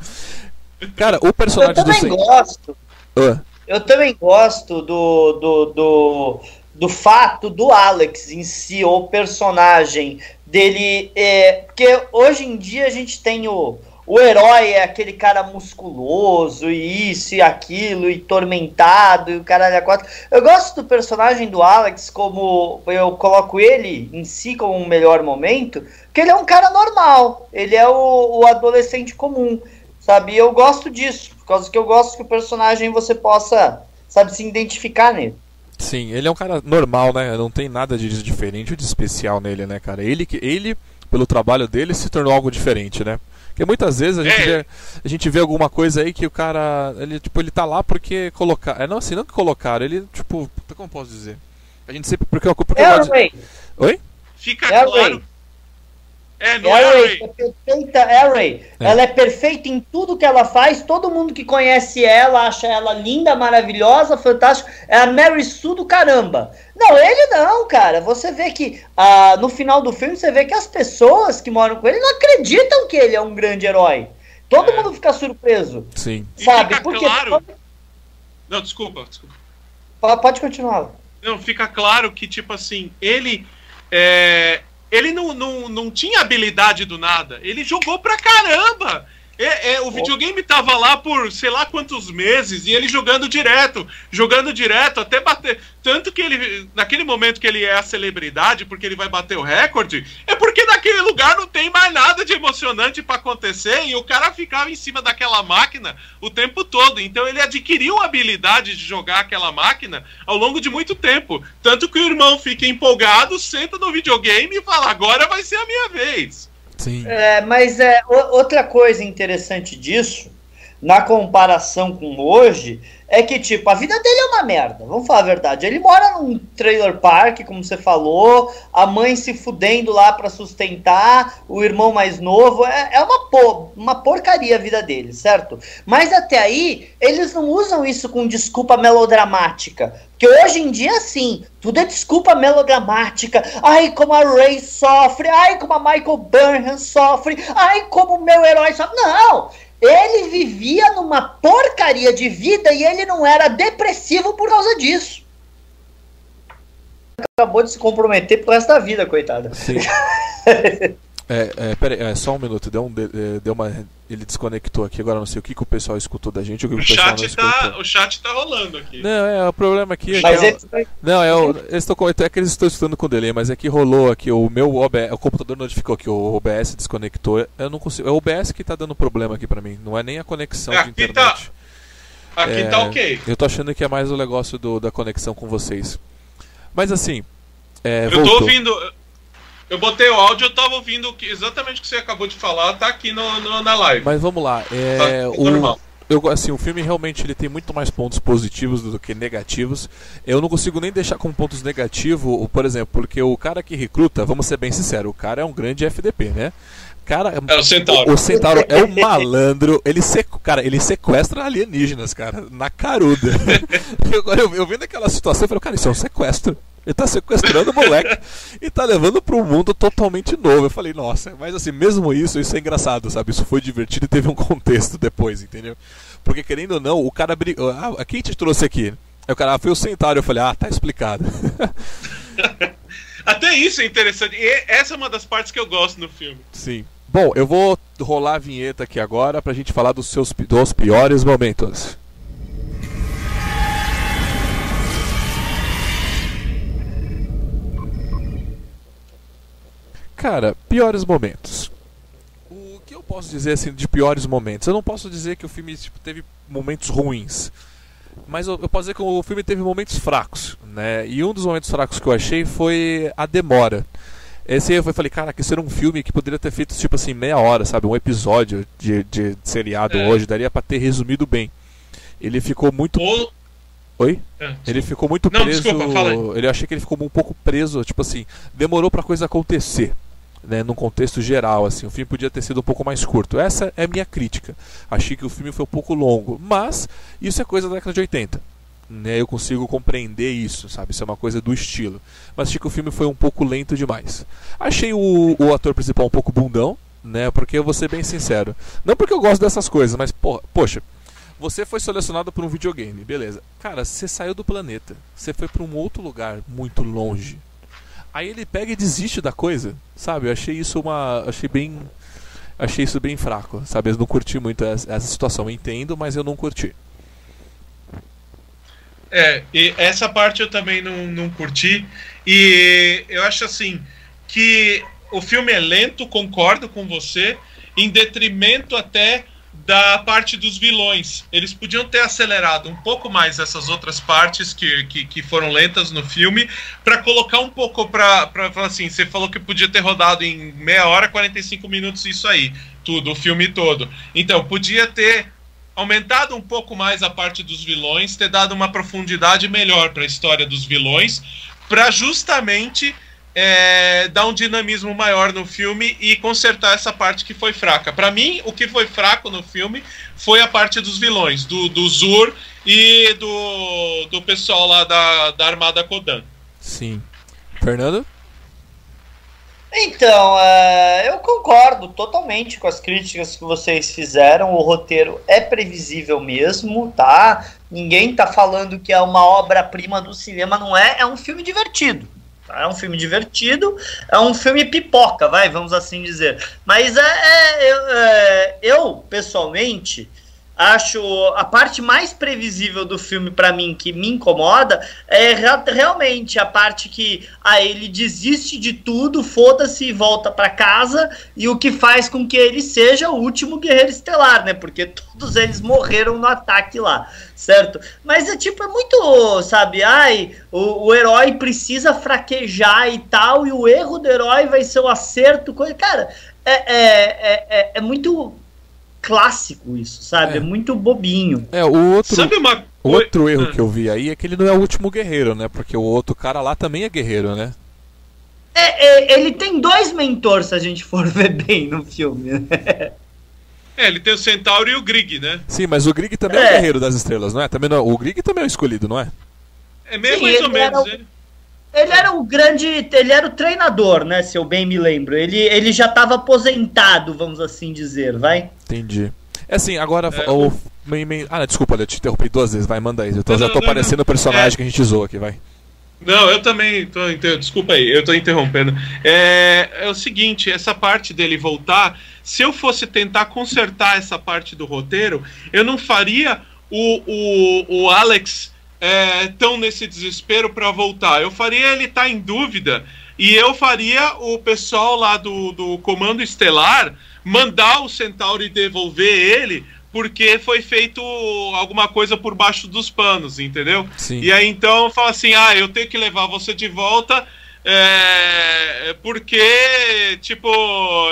Cara, o personagem eu também do... gosto. Uh. Eu também gosto do, do, do, do fato do Alex em si, o personagem dele. É, porque hoje em dia a gente tem o. O herói é aquele cara musculoso e isso e aquilo, e tormentado, e o caralho a quatro. Eu gosto do personagem do Alex como eu coloco ele em si como um melhor momento, porque ele é um cara normal, ele é o, o adolescente comum, sabe? E eu gosto disso, por causa que eu gosto que o personagem você possa, sabe, se identificar nele. Sim, ele é um cara normal, né? Não tem nada de diferente ou de especial nele, né, cara? Ele ele pelo trabalho dele se tornou algo diferente, né? Porque muitas vezes a gente, é. vê, a gente vê alguma coisa aí que o cara, ele tipo, ele tá lá porque colocar, é não assim, não que colocaram, ele tipo, como posso dizer? A gente sempre porque porque é, de... Oi? Fica é claro. É, no Array, é perfeita, Array. É. Ela é perfeita em tudo que ela faz. Todo mundo que conhece ela acha ela linda, maravilhosa, fantástica. É a Mary Sue do caramba. Não, ele não, cara. Você vê que ah, no final do filme você vê que as pessoas que moram com ele não acreditam que ele é um grande herói. Todo é. mundo fica surpreso. Sim. Sabe? Fica Porque claro. Não, desculpa, desculpa. Pode continuar. Não, fica claro que, tipo assim, ele. É, ele não, não, não tinha habilidade do nada. Ele jogou pra caramba. É, é, o videogame tava lá por sei lá quantos meses e ele jogando direto, jogando direto até bater. Tanto que ele, naquele momento que ele é a celebridade, porque ele vai bater o recorde, é porque naquele lugar não tem mais nada de emocionante para acontecer e o cara ficava em cima daquela máquina o tempo todo. Então ele adquiriu a habilidade de jogar aquela máquina ao longo de muito tempo. Tanto que o irmão fica empolgado, senta no videogame e fala: agora vai ser a minha vez. Sim. É, mas é, outra coisa interessante disso, na comparação com hoje, é que, tipo, a vida dele é uma merda. Vamos falar a verdade. Ele mora num trailer park, como você falou, a mãe se fudendo lá para sustentar, o irmão mais novo. É, é uma, uma porcaria a vida dele, certo? Mas até aí, eles não usam isso com desculpa melodramática. Porque hoje em dia, sim, tudo é desculpa melodramática. Ai, como a Ray sofre. Ai, como a Michael Burnham sofre. Ai, como o meu herói sofre. Não! Ele vivia numa porcaria de vida e ele não era depressivo por causa disso. Acabou de se comprometer pro resto da vida, coitada. Sim. É, é, peraí, é, só um minuto, deu, um, é, deu uma. Ele desconectou aqui, agora não sei o que, que o pessoal escutou da gente. O, que o, o chat tá, o chat tá rolando aqui. Não, é, o problema aqui é mas que. É, não, é, o, eles estão, é que eles estão estudando com delay, mas é que rolou aqui, o meu OBS, o computador notificou que o OBS desconectou. Eu não consigo. É o OBS que tá dando problema aqui pra mim, não é nem a conexão de internet. Tá, aqui tá ok. Eu tô achando que é mais o negócio do, da conexão com vocês. Mas assim. É, eu voltou. tô ouvindo. Eu botei o áudio, eu tava ouvindo que, exatamente o que você acabou de falar, tá aqui no, no na live. Mas vamos lá. É, tá, o, normal. Eu, assim, o filme realmente ele tem muito mais pontos positivos do que negativos. Eu não consigo nem deixar como pontos negativos, por exemplo, porque o cara que recruta, vamos ser bem sinceros, o cara é um grande FDP, né? Cara, é o Centauro. O, o Centauro é um malandro. Ele, sequ, cara, ele sequestra alienígenas, cara, na caruda. eu, eu, eu vendo aquela situação, eu falei, cara, isso é um sequestro. Ele tá sequestrando o moleque e tá levando para um mundo totalmente novo. Eu falei, nossa, mas assim, mesmo isso, isso é engraçado, sabe? Isso foi divertido e teve um contexto depois, entendeu? Porque querendo ou não, o cara brigou. Ah, quem te trouxe aqui? Aí o cara ah, foi o Centauro. Eu falei, ah, tá explicado. Até isso é interessante. E essa é uma das partes que eu gosto no filme. Sim. Bom, eu vou rolar a vinheta aqui agora pra gente falar dos seus dos piores momentos. Cara, piores momentos. O que eu posso dizer assim de piores momentos? Eu não posso dizer que o filme tipo, teve momentos ruins. Mas eu, eu, posso dizer que o filme teve momentos fracos, né? E um dos momentos fracos que eu achei foi a demora. Esse eu falei, cara, que ser um filme que poderia ter feito tipo assim, meia hora, sabe? Um episódio de, de, seriado é. hoje, daria para ter resumido bem. Ele ficou muito. Oi? É, ele ficou muito não, preso. Desculpa, ele achei que ele ficou um pouco preso, tipo assim, demorou pra coisa acontecer né, num contexto geral, assim, o filme podia ter sido um pouco mais curto. Essa é a minha crítica. Achei que o filme foi um pouco longo, mas isso é coisa da década de 80. Né, eu consigo compreender isso, sabe? Isso é uma coisa do estilo. Mas achei que o filme foi um pouco lento demais. Achei o, o ator principal um pouco bundão, né? Porque eu vou ser bem sincero. Não porque eu gosto dessas coisas, mas, porra, poxa, você foi selecionado por um videogame, beleza. Cara, você saiu do planeta. Você foi para um outro lugar muito longe. Aí ele pega e desiste da coisa, sabe? Eu achei isso uma. Achei bem. Achei isso bem fraco, sabe? Eu não curti muito essa, situação. Eu entendo, mas eu não curti. É, e essa parte eu também não, não curti. E eu acho assim que o filme é lento, concordo com você, em detrimento até da parte dos vilões. Eles podiam ter acelerado um pouco mais essas outras partes que, que, que foram lentas no filme, para colocar um pouco para falar assim: você falou que podia ter rodado em meia hora, 45 minutos, isso aí, tudo, o filme todo. Então, podia ter aumentado um pouco mais a parte dos vilões, ter dado uma profundidade melhor para a história dos vilões, para justamente é, dar um dinamismo maior no filme e consertar essa parte que foi fraca. Para mim, o que foi fraco no filme foi a parte dos vilões, do, do Zur e do, do pessoal lá da, da Armada Kodan. Sim. Fernando? Então, uh, eu concordo totalmente com as críticas que vocês fizeram. O roteiro é previsível mesmo, tá? Ninguém tá falando que é uma obra-prima do cinema, não é? É um filme divertido. É um filme divertido, é um filme pipoca, vai, vamos assim dizer. Mas é, é, eu, é, eu, pessoalmente, acho a parte mais previsível do filme para mim que me incomoda é realmente a parte que ah, ele desiste de tudo, foda-se e volta para casa e o que faz com que ele seja o último guerreiro estelar, né? Porque todos eles morreram no ataque lá, certo? Mas é tipo é muito, sabe? Ai, o, o herói precisa fraquejar e tal e o erro do herói vai ser o acerto, coisa, cara. é, é, é, é, é muito clássico isso, sabe? É, é muito bobinho. É, o outro. Sabe uma Outro erro ah. que eu vi aí é que ele não é o último guerreiro, né? Porque o outro cara lá também é guerreiro, né? É, é, ele tem dois mentores, se a gente for ver bem no filme. Né? É, ele tem o Centauro e o Grig, né? Sim, mas o Grig também é, é o guerreiro das estrelas, não é? Também não, o Grig também é o escolhido, não é? É meio Sim, mais ou menos, ele. Ele era o grande. Ele era o treinador, né? Se eu bem me lembro. Ele, ele já estava aposentado, vamos assim dizer, vai? Entendi. É assim, agora. É, o... Ah, desculpa, eu te interrompi duas vezes, vai, manda aí. Eu tô, não, já tô não, parecendo o personagem é... que a gente zoou aqui, vai. Não, eu também tô. Desculpa aí, eu tô interrompendo. É, é o seguinte, essa parte dele voltar, se eu fosse tentar consertar essa parte do roteiro, eu não faria o, o, o Alex é, tão nesse desespero para voltar. Eu faria ele estar tá em dúvida e eu faria o pessoal lá do, do Comando Estelar mandar o Centauri devolver ele porque foi feito alguma coisa por baixo dos panos, entendeu? Sim. E aí então fala assim: ah, eu tenho que levar você de volta. É, porque, tipo,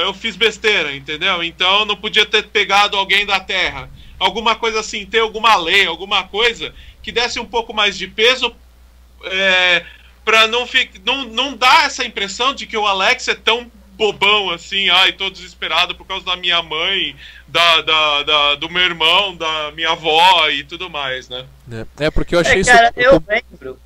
eu fiz besteira, entendeu? Então não podia ter pegado alguém da Terra. Alguma coisa assim, ter alguma lei, alguma coisa que desse um pouco mais de peso é, para não, não, não dar essa impressão de que o Alex é tão bobão assim, ai, tô desesperado por causa da minha mãe, da, da, da do meu irmão, da minha avó e tudo mais, né? É, é porque eu achei é, cara, isso. Eu lembro.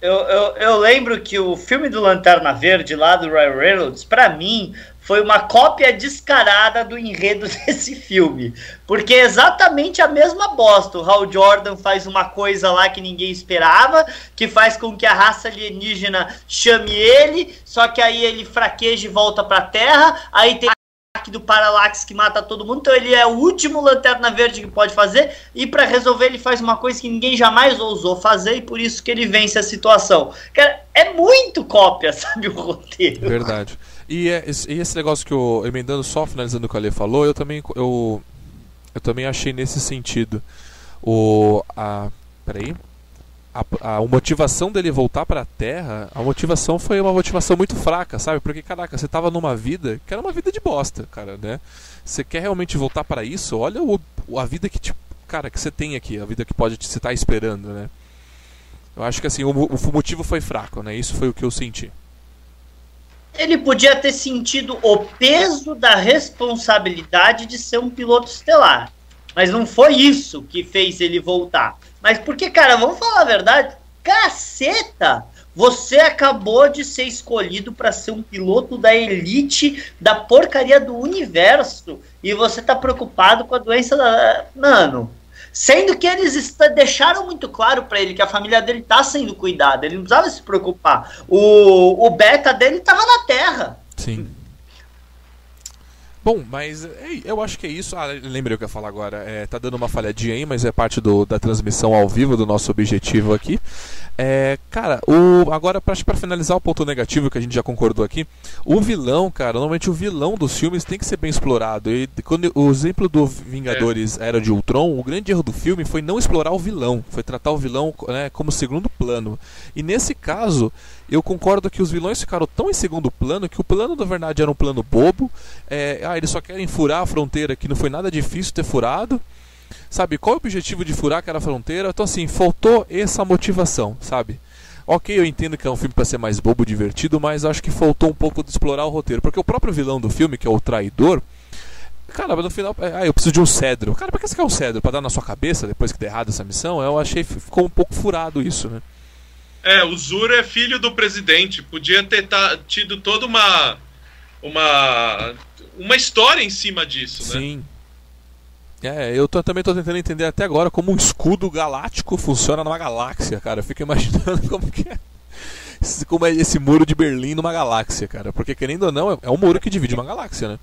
Eu, eu, eu lembro que o filme do Lanterna Verde lá do Ryan Reynolds, para mim, foi uma cópia descarada do enredo desse filme. Porque é exatamente a mesma bosta. O Hal Jordan faz uma coisa lá que ninguém esperava, que faz com que a raça alienígena chame ele, só que aí ele fraqueja e volta pra Terra. Aí tem do Parallax que mata todo mundo, então ele é o último Lanterna Verde que pode fazer, e para resolver ele faz uma coisa que ninguém jamais ousou fazer, e por isso que ele vence a situação. Cara, é muito cópia, sabe, o roteiro. Verdade. E, é, e esse negócio que eu, emendando só, finalizando o que a Lê falou, eu também, eu, eu também achei nesse sentido. O, a, peraí. A, a, motivação dele voltar para a Terra, a motivação foi uma motivação muito fraca, sabe? Porque, caraca, você tava numa vida que era uma vida de bosta, cara, né? Você quer realmente voltar para isso? Olha o, a vida que, tipo, cara, que você tem aqui, a vida que pode você estar tá esperando, né? Eu acho que assim, o, o motivo foi fraco, né? Isso foi o que eu senti. Ele podia ter sentido o peso da responsabilidade de ser um piloto estelar. Mas não foi isso que fez ele voltar. Mas porque, cara, vamos falar a verdade? Caceta! Você acabou de ser escolhido para ser um piloto da elite da porcaria do universo. E você tá preocupado com a doença da. Mano, Sendo que eles deixaram muito claro para ele que a família dele tá sendo cuidada, ele não precisava se preocupar. O, o beta dele tava na Terra. Sim. Bom, mas eu acho que é isso. Ah, lembrei o que eu ia falar agora. É, tá dando uma falhadinha aí, mas é parte do, da transmissão ao vivo do nosso objetivo aqui. É, cara, o, agora para finalizar o ponto negativo que a gente já concordou aqui, o vilão, cara, normalmente o vilão dos filmes tem que ser bem explorado. E quando o exemplo do Vingadores é. Era de Ultron, o grande erro do filme foi não explorar o vilão, foi tratar o vilão né, como segundo plano. E nesse caso, eu concordo que os vilões ficaram tão em segundo plano que o plano da verdade era um plano bobo. É, ah, eles só querem furar a fronteira, que não foi nada difícil ter furado. Sabe, qual é o objetivo de furar aquela fronteira? Então, assim, faltou essa motivação, sabe? Ok, eu entendo que é um filme para ser mais bobo, divertido, mas acho que faltou um pouco de explorar o roteiro. Porque o próprio vilão do filme, que é o traidor, cara, no final, é, ah, eu preciso de um cedro. Cara, pra que você quer um cedro? Pra dar na sua cabeça depois que der errado essa missão? Eu achei que ficou um pouco furado isso, né? É, o Zuro é filho do presidente. Podia ter tido toda uma. uma. uma história em cima disso, né? Sim. É, eu tô, também estou tentando entender até agora como um escudo galáctico funciona numa galáxia, cara. Eu fico imaginando como que é. Como é esse muro de Berlim numa galáxia, cara. Porque querendo ou não, é, um muro que divide uma galáxia, né?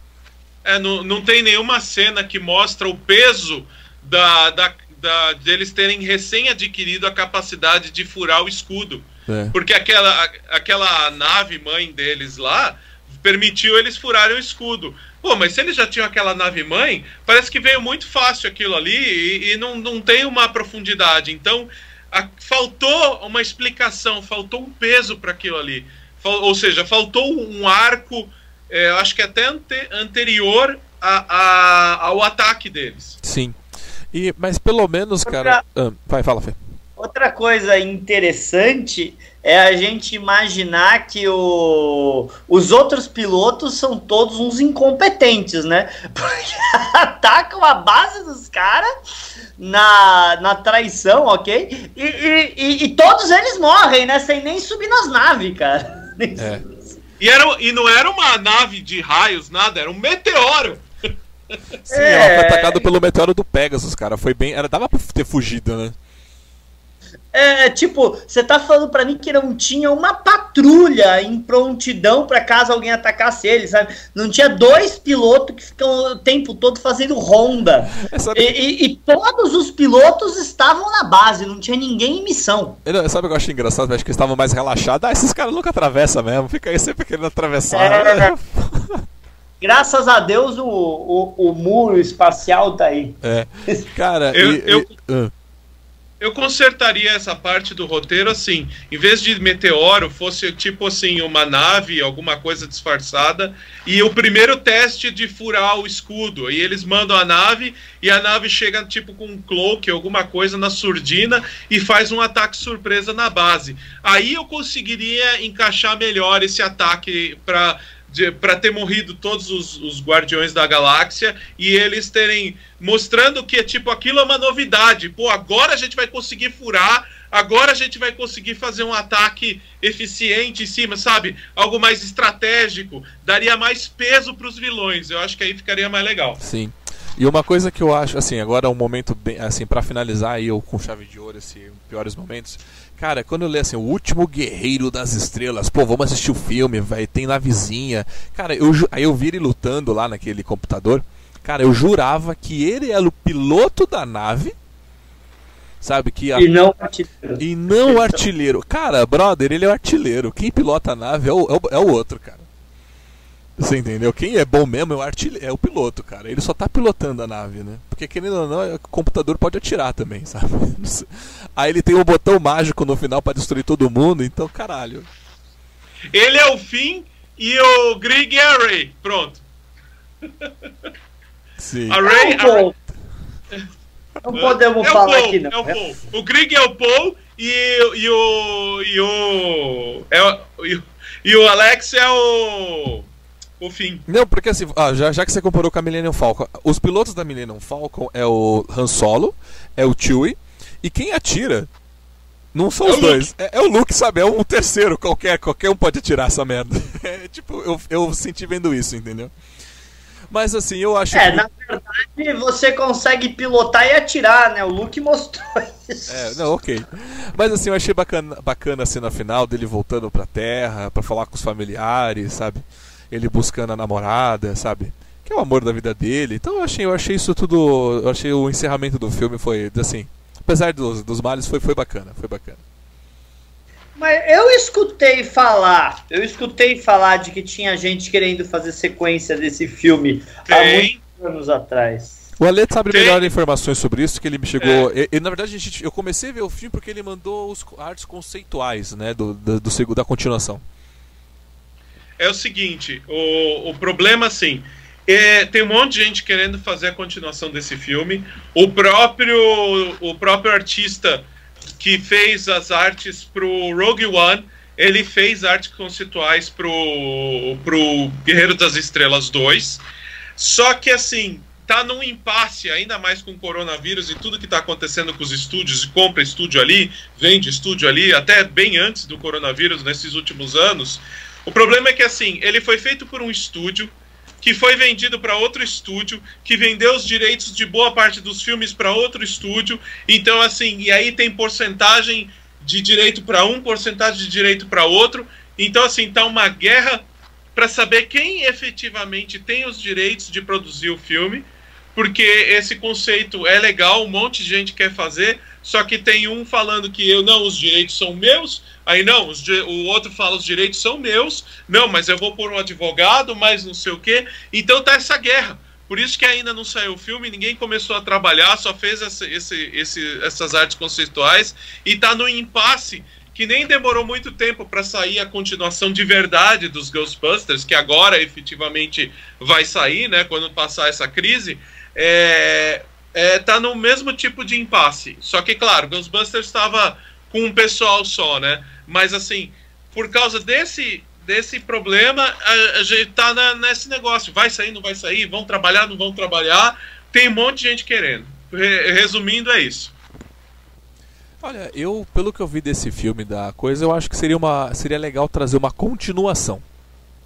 É, não, não tem nenhuma cena que mostra o peso da, da, da deles terem recém adquirido a capacidade de furar o escudo. É. Porque aquela, aquela nave mãe deles lá permitiu eles furarem o escudo. Pô, mas se eles já tinham aquela nave mãe, parece que veio muito fácil aquilo ali e, e não, não tem uma profundidade. Então, a, faltou uma explicação, faltou um peso para aquilo ali. Fal, ou seja, faltou um arco, é, acho que até ante, anterior a, a, ao ataque deles. Sim. E, mas pelo menos, cara. Ah, vai, fala, Fê. Outra coisa interessante é a gente imaginar que o, os outros pilotos são todos uns incompetentes, né? Porque atacam a base dos caras na, na traição, ok? E, e, e, e, todos eles morrem, né? Sem nem subir nas naves, cara. É. E, era, e não era uma nave de raios, nada, era um meteoro. Sim, é... ela foi atacada pelo meteoro do Pegasus, cara. Foi bem. Era, dava pra ter fugido, né? É, tipo, você tá falando para mim que não tinha uma patrulha em prontidão para caso alguém atacasse ele, sabe? Não tinha dois pilotos que ficam o tempo todo fazendo ronda. É, e, e, e, todos os pilotos estavam na base, não tinha ninguém em missão. Eu, sabe o que eu acho engraçado? acho que eles estavam mais relaxados. Ah, esses caras nunca atravessam mesmo, fica aí sempre querendo atravessar. É... Graças a Deus o, o, o, muro espacial tá aí. É. Cara, eu, e, eu... Uh eu consertaria essa parte do roteiro assim, em vez de meteoro, fosse tipo assim, uma nave, alguma coisa disfarçada, e o primeiro teste de furar o escudo. E eles mandam a nave, e a nave chega tipo com um cloak, alguma coisa na surdina, e faz um ataque surpresa na base. Aí eu conseguiria encaixar melhor esse ataque para para ter morrido todos os, os, Guardiões da Galáxia e eles terem mostrando que tipo aquilo é uma novidade. Pô, agora a gente vai conseguir furar, agora a gente vai conseguir fazer um ataque eficiente em cima, sabe? Algo mais estratégico, daria mais peso para os vilões. Eu acho que aí ficaria mais legal. Sim. E uma coisa que eu acho, assim, agora é um momento bem, assim, para finalizar aí eu com chave de ouro esses piores momentos. Cara, quando eu li assim, o último guerreiro das estrelas, pô, vamos assistir o filme, vai, tem navezinha. Cara, eu, aí eu vi ele lutando lá naquele computador. Cara, eu jurava que ele era o piloto da nave. Sabe que a... E não artilheiro. E não artilheiro. Cara, brother, ele é o artilheiro. Quem pilota a nave é o, é o, é o outro, cara. Você entendeu? Quem é bom mesmo é o, artilheiro, é o piloto, cara. Ele só tá pilotando a nave, né? Porque querendo ou não, o computador pode atirar também, sabe? Aí ele tem um botão mágico no final para destruir todo mundo, então caralho. Ele é o fim e o Greg é a Ray. Pronto. Sim. A Ray, é o Não podemos é falar aqui, não. É o, Paul. o Greg é o Paul e, e o. E o. É o e, e o Alex é o o fim. Não, porque assim, ah, já, já que você comparou com a Millennium Falcon, os pilotos da Millennium Falcon é o Han Solo, é o Chewie, e quem atira não são é os dois. É, é, o Luke, sabe? É um terceiro, qualquer, qualquer um pode atirar essa merda. É, tipo, eu, eu senti vendo isso, entendeu? Mas assim, eu acho É, que... na verdade você consegue pilotar e atirar, né? O Luke mostrou isso. É, não, ok. Mas assim, eu achei bacana, bacana a cena final dele voltando pra terra, para falar com os familiares, sabe? Ele buscando a namorada, sabe? Que é o amor da vida dele. Então eu achei, eu achei isso tudo. Eu achei o encerramento do filme foi assim. Apesar dos, dos males, foi, foi bacana, foi bacana. Mas eu escutei falar, eu escutei falar de que tinha gente querendo fazer sequência desse filme Tem. há muitos anos atrás. O Aleto sabe Tem. melhor informações sobre isso, que ele me chegou. É. E, na verdade, a gente, eu comecei a ver o filme porque ele mandou os artes conceituais, né? Do, do, do da continuação é o seguinte: o, o problema, assim, é, tem um monte de gente querendo fazer a continuação desse filme. O próprio, o próprio artista que fez as artes pro Rogue One, ele fez artes conceituais pro, pro Guerreiro das Estrelas 2. Só que assim, tá num impasse, ainda mais com o coronavírus e tudo que tá acontecendo com os estúdios, compra estúdio ali, vende estúdio ali, até bem antes do coronavírus, nesses últimos anos. O problema é que assim, ele foi feito por um estúdio que foi vendido para outro estúdio, que vendeu os direitos de boa parte dos filmes para outro estúdio. Então assim, e aí tem porcentagem de direito para um, porcentagem de direito para outro. Então assim, tá uma guerra para saber quem efetivamente tem os direitos de produzir o filme, porque esse conceito é legal, um monte de gente quer fazer, só que tem um falando que eu não, os direitos são meus, aí não, os, o outro fala os direitos são meus, não, mas eu vou por um advogado, mas não sei o quê. Então tá essa guerra. Por isso que ainda não saiu o filme, ninguém começou a trabalhar, só fez essa, esse, esse, essas artes conceituais e tá no impasse que nem demorou muito tempo para sair a continuação de verdade dos Ghostbusters, que agora efetivamente vai sair, né, quando passar essa crise, é, é, tá no mesmo tipo de impasse. Só que, claro, Ghostbusters estava com um pessoal só, né? Mas assim, por causa desse desse problema, a, a gente tá na, nesse negócio. Vai sair, não vai sair? Vão trabalhar, não vão trabalhar? Tem um monte de gente querendo. Re, resumindo, é isso. Olha, eu, pelo que eu vi desse filme da coisa, eu acho que seria, uma, seria legal trazer uma continuação.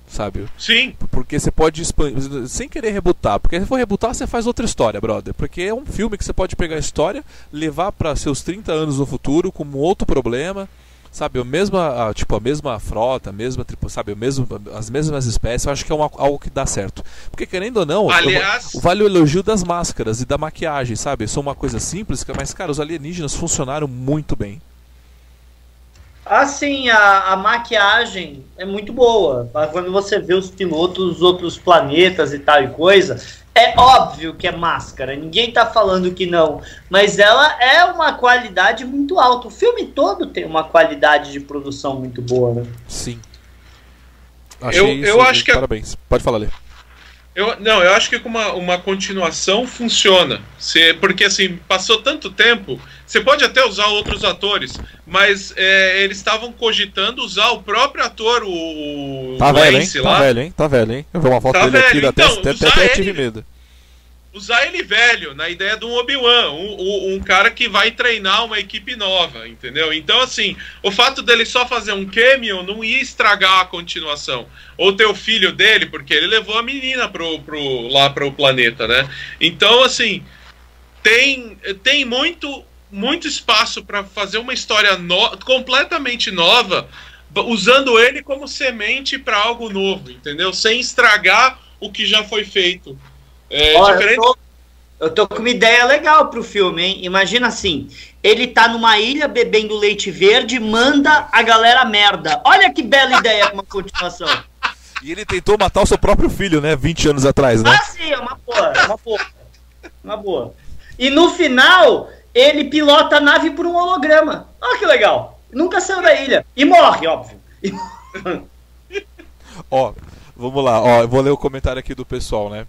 Sabe? Sim. Porque você pode expandir, sem querer rebutar. Porque se for rebutar, você faz outra história, brother. Porque é um filme que você pode pegar a história, levar para seus 30 anos no futuro, como outro problema sabe, a mesma, tipo, a mesma frota, a mesma, sabe, o mesmo, as mesmas espécies, eu acho que é uma, algo que dá certo. Porque querendo ou não, Aliás... eu, vale o elogio das máscaras e da maquiagem, sabe? São uma coisa simples, mas cara, os alienígenas funcionaram muito bem. Assim, a, a maquiagem é muito boa. Quando você vê os pilotos dos outros planetas e tal e coisa, é óbvio que é máscara, ninguém tá falando que não, mas ela é uma qualidade muito alta. O filme todo tem uma qualidade de produção muito boa, né? Sim. Achei eu, eu acho que parabéns. Pode falar, Lê. Eu, não, eu acho que com uma, uma continuação funciona. Porque assim, passou tanto tempo. Você pode até usar outros atores, mas é, eles estavam cogitando usar o próprio ator, o. Tá velho, hein? Tá lá. Tá velho, hein? Tá velho, hein? Eu vi uma foto tá dele velho. aqui, então, até, até, até tive medo usar ele velho, na ideia de um Obi-Wan, um, um, cara que vai treinar uma equipe nova, entendeu? Então, assim, o fato dele só fazer um cameo não ia estragar a continuação. Ou ter o filho dele, porque ele levou a menina pro, pro, lá pro planeta, né? Então, assim, tem, tem muito, muito espaço para fazer uma história no, completamente nova, usando ele como semente para algo novo, entendeu? Sem estragar o que já foi feito. É, Olha, diferente... eu, tô, eu tô com uma ideia legal pro filme, hein? Imagina assim: ele tá numa ilha bebendo leite verde, manda a galera merda. Olha que bela ideia uma continuação. E ele tentou matar o seu próprio filho, né? 20 anos atrás, né? Ah, sim, é uma boa, é uma boa. Uma boa. E no final, ele pilota a nave por um holograma. Olha que legal. Nunca saiu da ilha. E morre, óbvio. Ó, vamos lá. Ó, eu vou ler o comentário aqui do pessoal, né?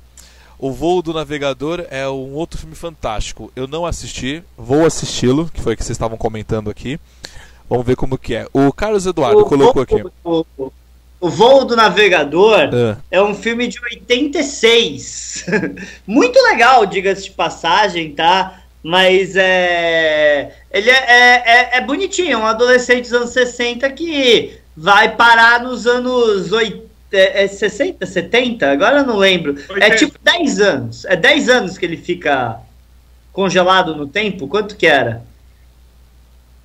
O Voo do Navegador é um outro filme fantástico. Eu não assisti, vou assisti-lo, que foi o que vocês estavam comentando aqui. Vamos ver como que é. O Carlos Eduardo o colocou aqui. O, o, o Voo do Navegador é. é um filme de 86. Muito legal, diga-se de passagem, tá? Mas é. Ele é, é, é, é bonitinho, é um adolescente dos anos 60 que vai parar nos anos 80 é, é 60, 70? Agora eu não lembro. 80. É tipo 10 anos. É 10 anos que ele fica congelado no tempo? Quanto que era?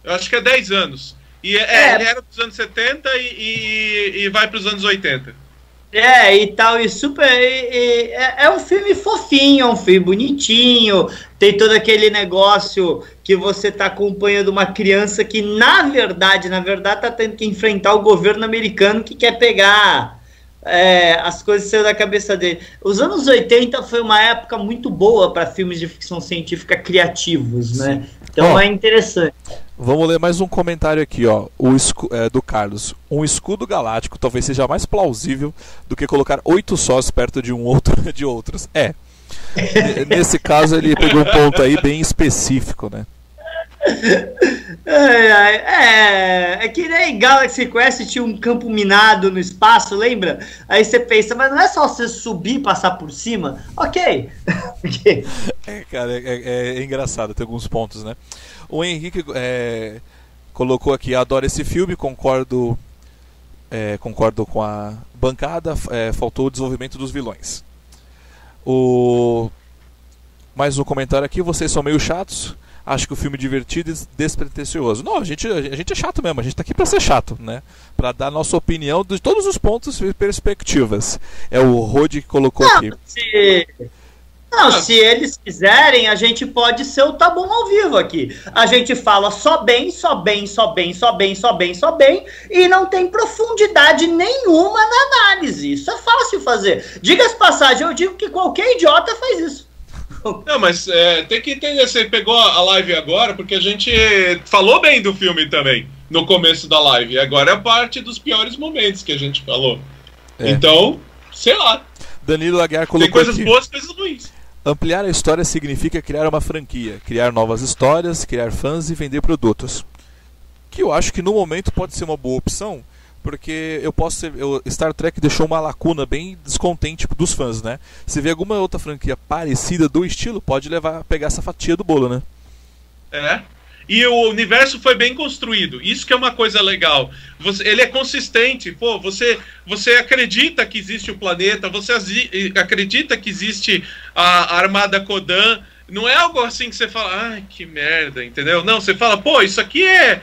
Eu acho que é 10 anos. E é, é. ele era dos anos 70 e, e, e vai para os anos 80. É, e tal, e super. E, e, é, é, um filme fofinho, é um filme bonitinho. Tem todo aquele negócio que você tá acompanhando uma criança que, na verdade, na verdade, tá tendo que enfrentar o governo americano que quer pegar é, as coisas saíram da cabeça dele. Os anos 80 foi uma época muito boa para filmes de ficção científica criativos, né? Então é interessante. Vamos ler mais um comentário aqui, ó. O é, do Carlos. Um escudo galáctico talvez seja mais plausível do que colocar oito sós perto de um outro de outros. É. Nesse caso ele pegou um ponto aí bem específico, né? É, é, é, que nem Galaxy Quest tinha um campo minado no espaço, lembra? Aí você pensa, mas não é só você subir e passar por cima? Ok. é, cara, é, é, é, engraçado, tem alguns pontos, né? O Henrique é, colocou aqui, adoro esse filme, concordo, é, concordo com a bancada, faltou o desenvolvimento dos vilões. O mais um comentário aqui, vocês são meio chatos acho que o filme é divertido e despretensioso. Não, a gente, a gente é chato mesmo, a gente está aqui para ser chato, né? Para dar nossa opinião de todos os pontos e perspectivas. É o Rod que colocou Não, aqui. Se... Não, se eles quiserem, a gente pode ser o Tá Bom ao vivo aqui. A gente fala só bem, só bem, só bem, só bem, só bem, só bem, e não tem profundidade nenhuma na análise. Isso é fácil fazer. Diga as passagens, eu digo que qualquer idiota faz isso. Não, mas é, tem que entender, você pegou a live agora porque a gente falou bem do filme também. no começo da live. Agora é parte dos piores momentos que a gente falou. É. Então, sei lá. Danilo Aguiar colocou Tem coisas aqui. boas coisas ruins. Ampliar a história significa criar uma franquia, criar novas histórias, criar fãs e vender produtos. Que eu acho que no momento pode ser uma boa opção, porque eu posso ser, eu- Star Trek deixou uma lacuna bem descontente dos fãs, né? Se vê alguma outra franquia parecida do estilo, pode levar pegar essa fatia do bolo, né? É. E o universo foi bem construído. Isso que é uma coisa legal. Você- ele é consistente. Pô, você, você acredita que existe o planeta, você acredita que existe a Armada Kodan. Não é algo assim que você fala, ai, que merda, entendeu? Não, você fala, pô, isso aqui é.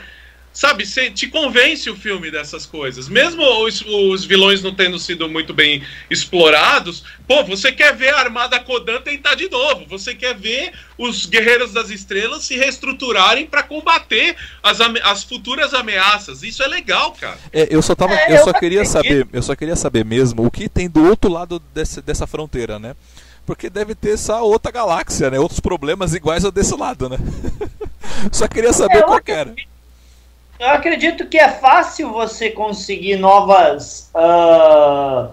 Sabe, você te convence o filme dessas coisas. Mesmo os, os vilões não tendo sido muito bem explorados, pô, você quer ver a Armada Kodan tentar de novo. Você quer ver os Guerreiros das Estrelas se reestruturarem para combater as, as futuras ameaças. Isso é legal, cara. É, eu só tava, É, eu eu só queria saber, eu só queria saber mesmo o que tem do outro lado desse- dessa fronteira, né? Porque deve ter essa outra galáxia, né? Outros problemas iguais ao desse lado, né? só queria saber É, qual que era. Eu acredito que é fácil você conseguir novas, ah,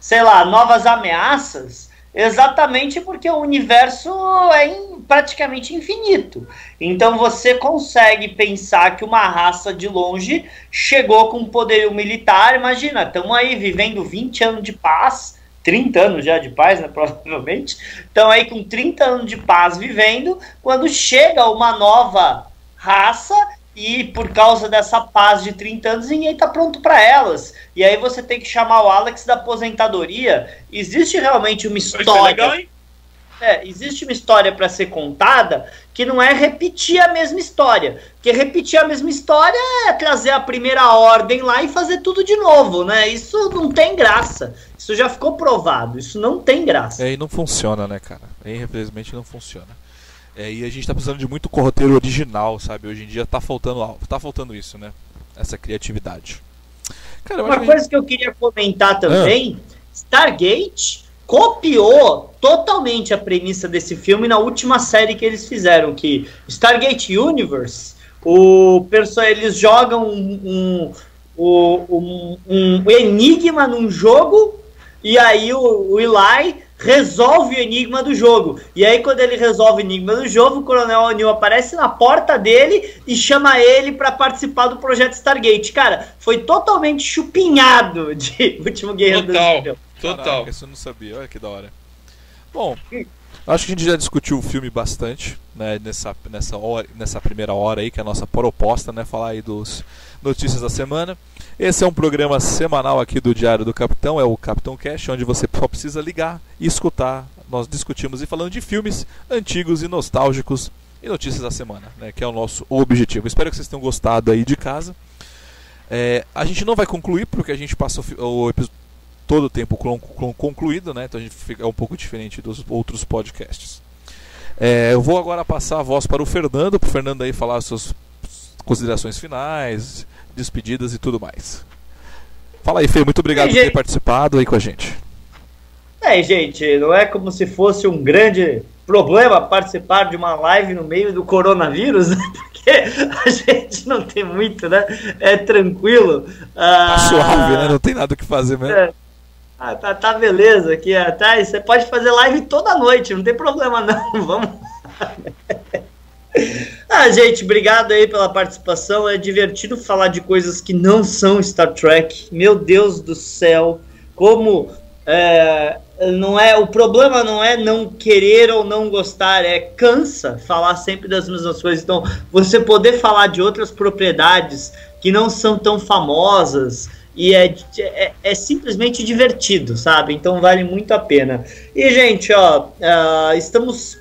sei lá, novas ameaças, exatamente porque o universo é in- praticamente infinito. Então você consegue pensar que uma raça de longe chegou com poderio militar. Imagina, estamos aí vivendo 20 anos de paz. 30 anos já de paz, né? Provavelmente. Estão aí com 30 anos de paz vivendo. Quando chega uma nova raça e por causa dessa paz de 30 anos ninguém tá pronto para elas. E aí você tem que chamar o Alex da aposentadoria. Existe realmente uma ser história. legal? É, existe uma história para ser contada que não é repetir a mesma história. Porque repetir a mesma história é trazer a primeira ordem lá e fazer tudo de novo, né? Isso não tem graça. Isso já ficou provado. Isso não tem graça. É, e não funciona, né, cara? Aí, infelizmente, não funciona. É, e a gente tá precisando de muito roteiro original, sabe? Hoje em dia tá faltando algo. Tá faltando isso, né? Essa criatividade. Cara, Uma coisa que eu queria comentar também: Stargate copiou totalmente a premissa desse filme na última série que eles fizeram, que Stargate Universe, o perso eles jogam um, um, um, um enigma num jogo e aí o, o Eli resolve o enigma do jogo. E aí, quando ele resolve o enigma do jogo, o Coronel O'Neill aparece na porta dele e chama ele para participar do projeto Stargate. Cara, foi totalmente chupinhado de Último Guerreiro Total. Estrelas. Total. Caraca, isso eu não sabia, olha que da hora. Bom, acho que a gente já discutiu o filme bastante, né, nessa, nessa, hora, nessa primeira hora aí, que é a nossa proposta, né, falar aí dos notícias da semana. Esse é um programa semanal aqui do Diário do Capitão, é o Capitão Cash, onde você só precisa ligar e escutar. Nós discutimos e falando de filmes antigos e nostálgicos e notícias da semana, né, que é o nosso objetivo. Espero que vocês tenham gostado aí de casa. É, a gente não vai concluir, porque a gente passa o, o todo o tempo concluído, né? Então a gente fica é um pouco diferente dos outros podcasts. É, eu vou agora passar a voz para o Fernando, para o Fernando aí falar as suas considerações finais, despedidas e tudo mais. Fala aí, Fê, muito obrigado Ei, por ter participado aí com a gente. É, gente, não é como se fosse um grande problema participar de uma live no meio do coronavírus, né? porque a gente não tem muito, né? É tranquilo. Tá Ah, suave, né? Não tem nada o que fazer mesmo. É. Ah, tá, tá beleza aqui atrás. Você pode fazer live toda noite, não tem problema não. Vamos. ah, gente, obrigado aí pela participação. É divertido falar de coisas que não são Star Trek. Meu Deus do céu, como é, não é o problema não é não querer ou não gostar, é cansa falar sempre das mesmas coisas. Então, você poder falar de outras propriedades que não são tão famosas e é, é, é simplesmente divertido, sabe? Então vale muito a pena. E, gente, ó, ah, estamos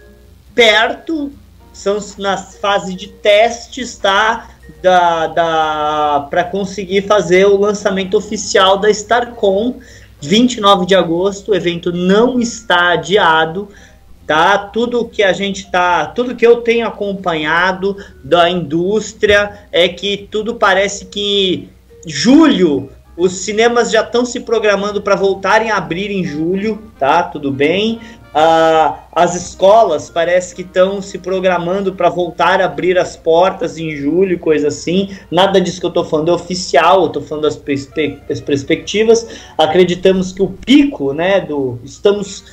perto, estamos na fase de testes, tá? Da, da, para conseguir fazer o lançamento oficial da StarCon, 29 de agosto. O evento não está adiado tá? Tudo que a gente tá, tudo que eu tenho acompanhado da indústria é que tudo parece que julho os cinemas já estão se programando para voltarem a abrir em julho, tá? Tudo bem, Ah, as escolas parece que estão se programando para voltar a abrir as portas em julho, coisa assim. Nada disso que eu estou falando é oficial, eu estou falando das, perspe das perspectivas. Acreditamos que o pico, né, do estamos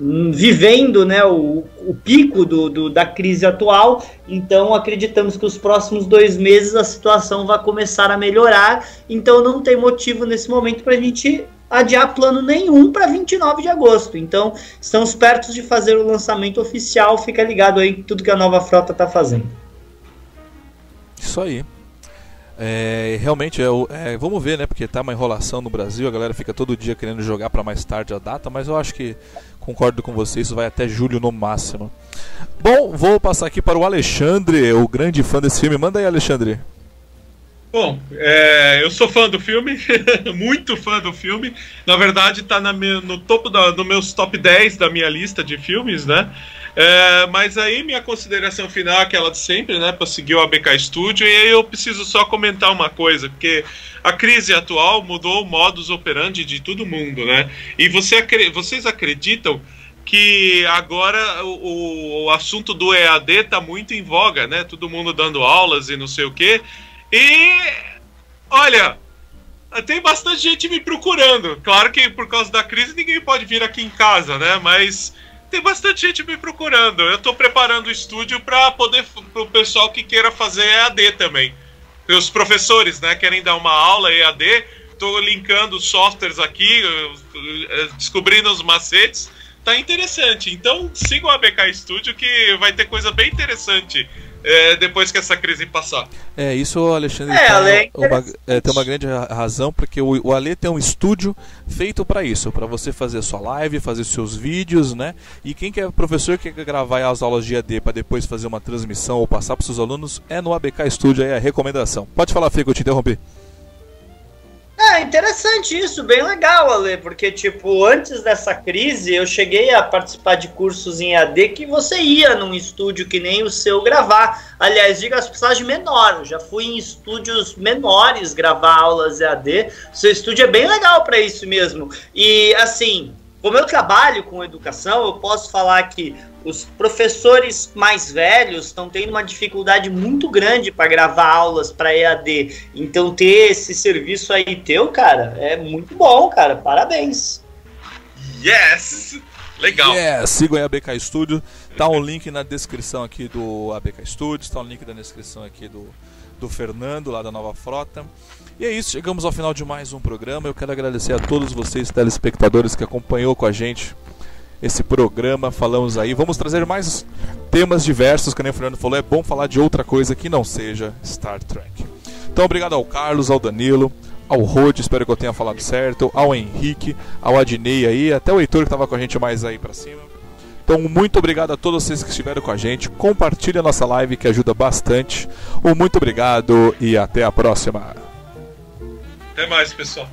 vivendo né, o, o pico do, do, da crise atual, então acreditamos que os próximos dois meses a situação vai começar a melhorar, então não tem motivo nesse momento para a gente adiar plano nenhum para 29 de agosto. Então, estamos perto de fazer o lançamento oficial. Fica ligado aí tudo que a nova frota está fazendo. Isso aí. É, realmente, é, é, vamos ver, né? Porque tá uma enrolação no Brasil, a galera fica todo dia querendo jogar para mais tarde a data, mas eu acho que concordo com vocês, isso vai até julho no máximo. Bom, vou passar aqui para o Alexandre, o grande fã desse filme. Manda aí, Alexandre. Bom, é, eu sou fã do filme, muito fã do filme. Na verdade, está no topo no meus top 10 da minha lista de filmes, né? É, mas aí minha consideração final é aquela de sempre, né? Para seguir o ABK Studio. E aí eu preciso só comentar uma coisa, porque a crise atual mudou o modus operandi de todo mundo, né? E você, vocês acreditam que agora o, o assunto do EAD está muito em voga, né? Todo mundo dando aulas e não sei o quê. E olha, tem bastante gente me procurando. Claro que por causa da crise ninguém pode vir aqui em casa, né? Mas tem bastante gente me procurando. Eu estou preparando o estúdio para poder para o pessoal que queira fazer EAD também. Os professores, né, querem dar uma aula EAD. Estou linkando softwares aqui, descobrindo os macetes. Tá interessante. Então siga o ABK Studio que vai ter coisa bem interessante é, depois que essa crise passar. É, isso o Alexandre é, tem, uma, é, tem uma grande razão, porque o, o Ale tem um estúdio feito para isso, para você fazer sua live, fazer seus vídeos, né? E quem quer professor que quer gravar as aulas de AD para depois fazer uma transmissão ou passar para seus alunos, é no ABK Studio aí a recomendação. Pode falar, Fê, que eu te interrompi. É interessante isso, bem legal, Ale, porque, tipo, antes dessa crise, eu cheguei a participar de cursos em AD que você ia num estúdio que nem o seu gravar. Aliás, diga as passagens menor, eu já fui em estúdios menores gravar aulas EAD. Seu estúdio é bem legal para isso mesmo. E, assim, como eu trabalho com educação, eu posso falar que os professores mais velhos estão tendo uma dificuldade muito grande para gravar aulas para EAD. Então ter esse serviço aí teu, cara, é muito bom, cara. Parabéns. Yes! Legal. Yes, sigam aí a ABK Studio. Tá um link na descrição aqui do ABK Studios, tá um link na descrição aqui do, do Fernando, lá da Nova Frota. E é isso, chegamos ao final de mais um programa. Eu quero agradecer a todos vocês, telespectadores, que acompanhou com a gente esse programa. Falamos aí, vamos trazer mais temas diversos, que nem o Fernando falou. É bom falar de outra coisa que não seja Star Trek. Então, obrigado ao Carlos, ao Danilo, ao Rod, espero que eu tenha falado certo, ao Henrique, ao Adnei aí, até o Heitor que estava com a gente mais aí para cima. Então, muito obrigado a todos vocês que estiveram com a gente. Compartilhe a nossa live que ajuda bastante. Um muito obrigado e até a próxima. Até mais, pessoal.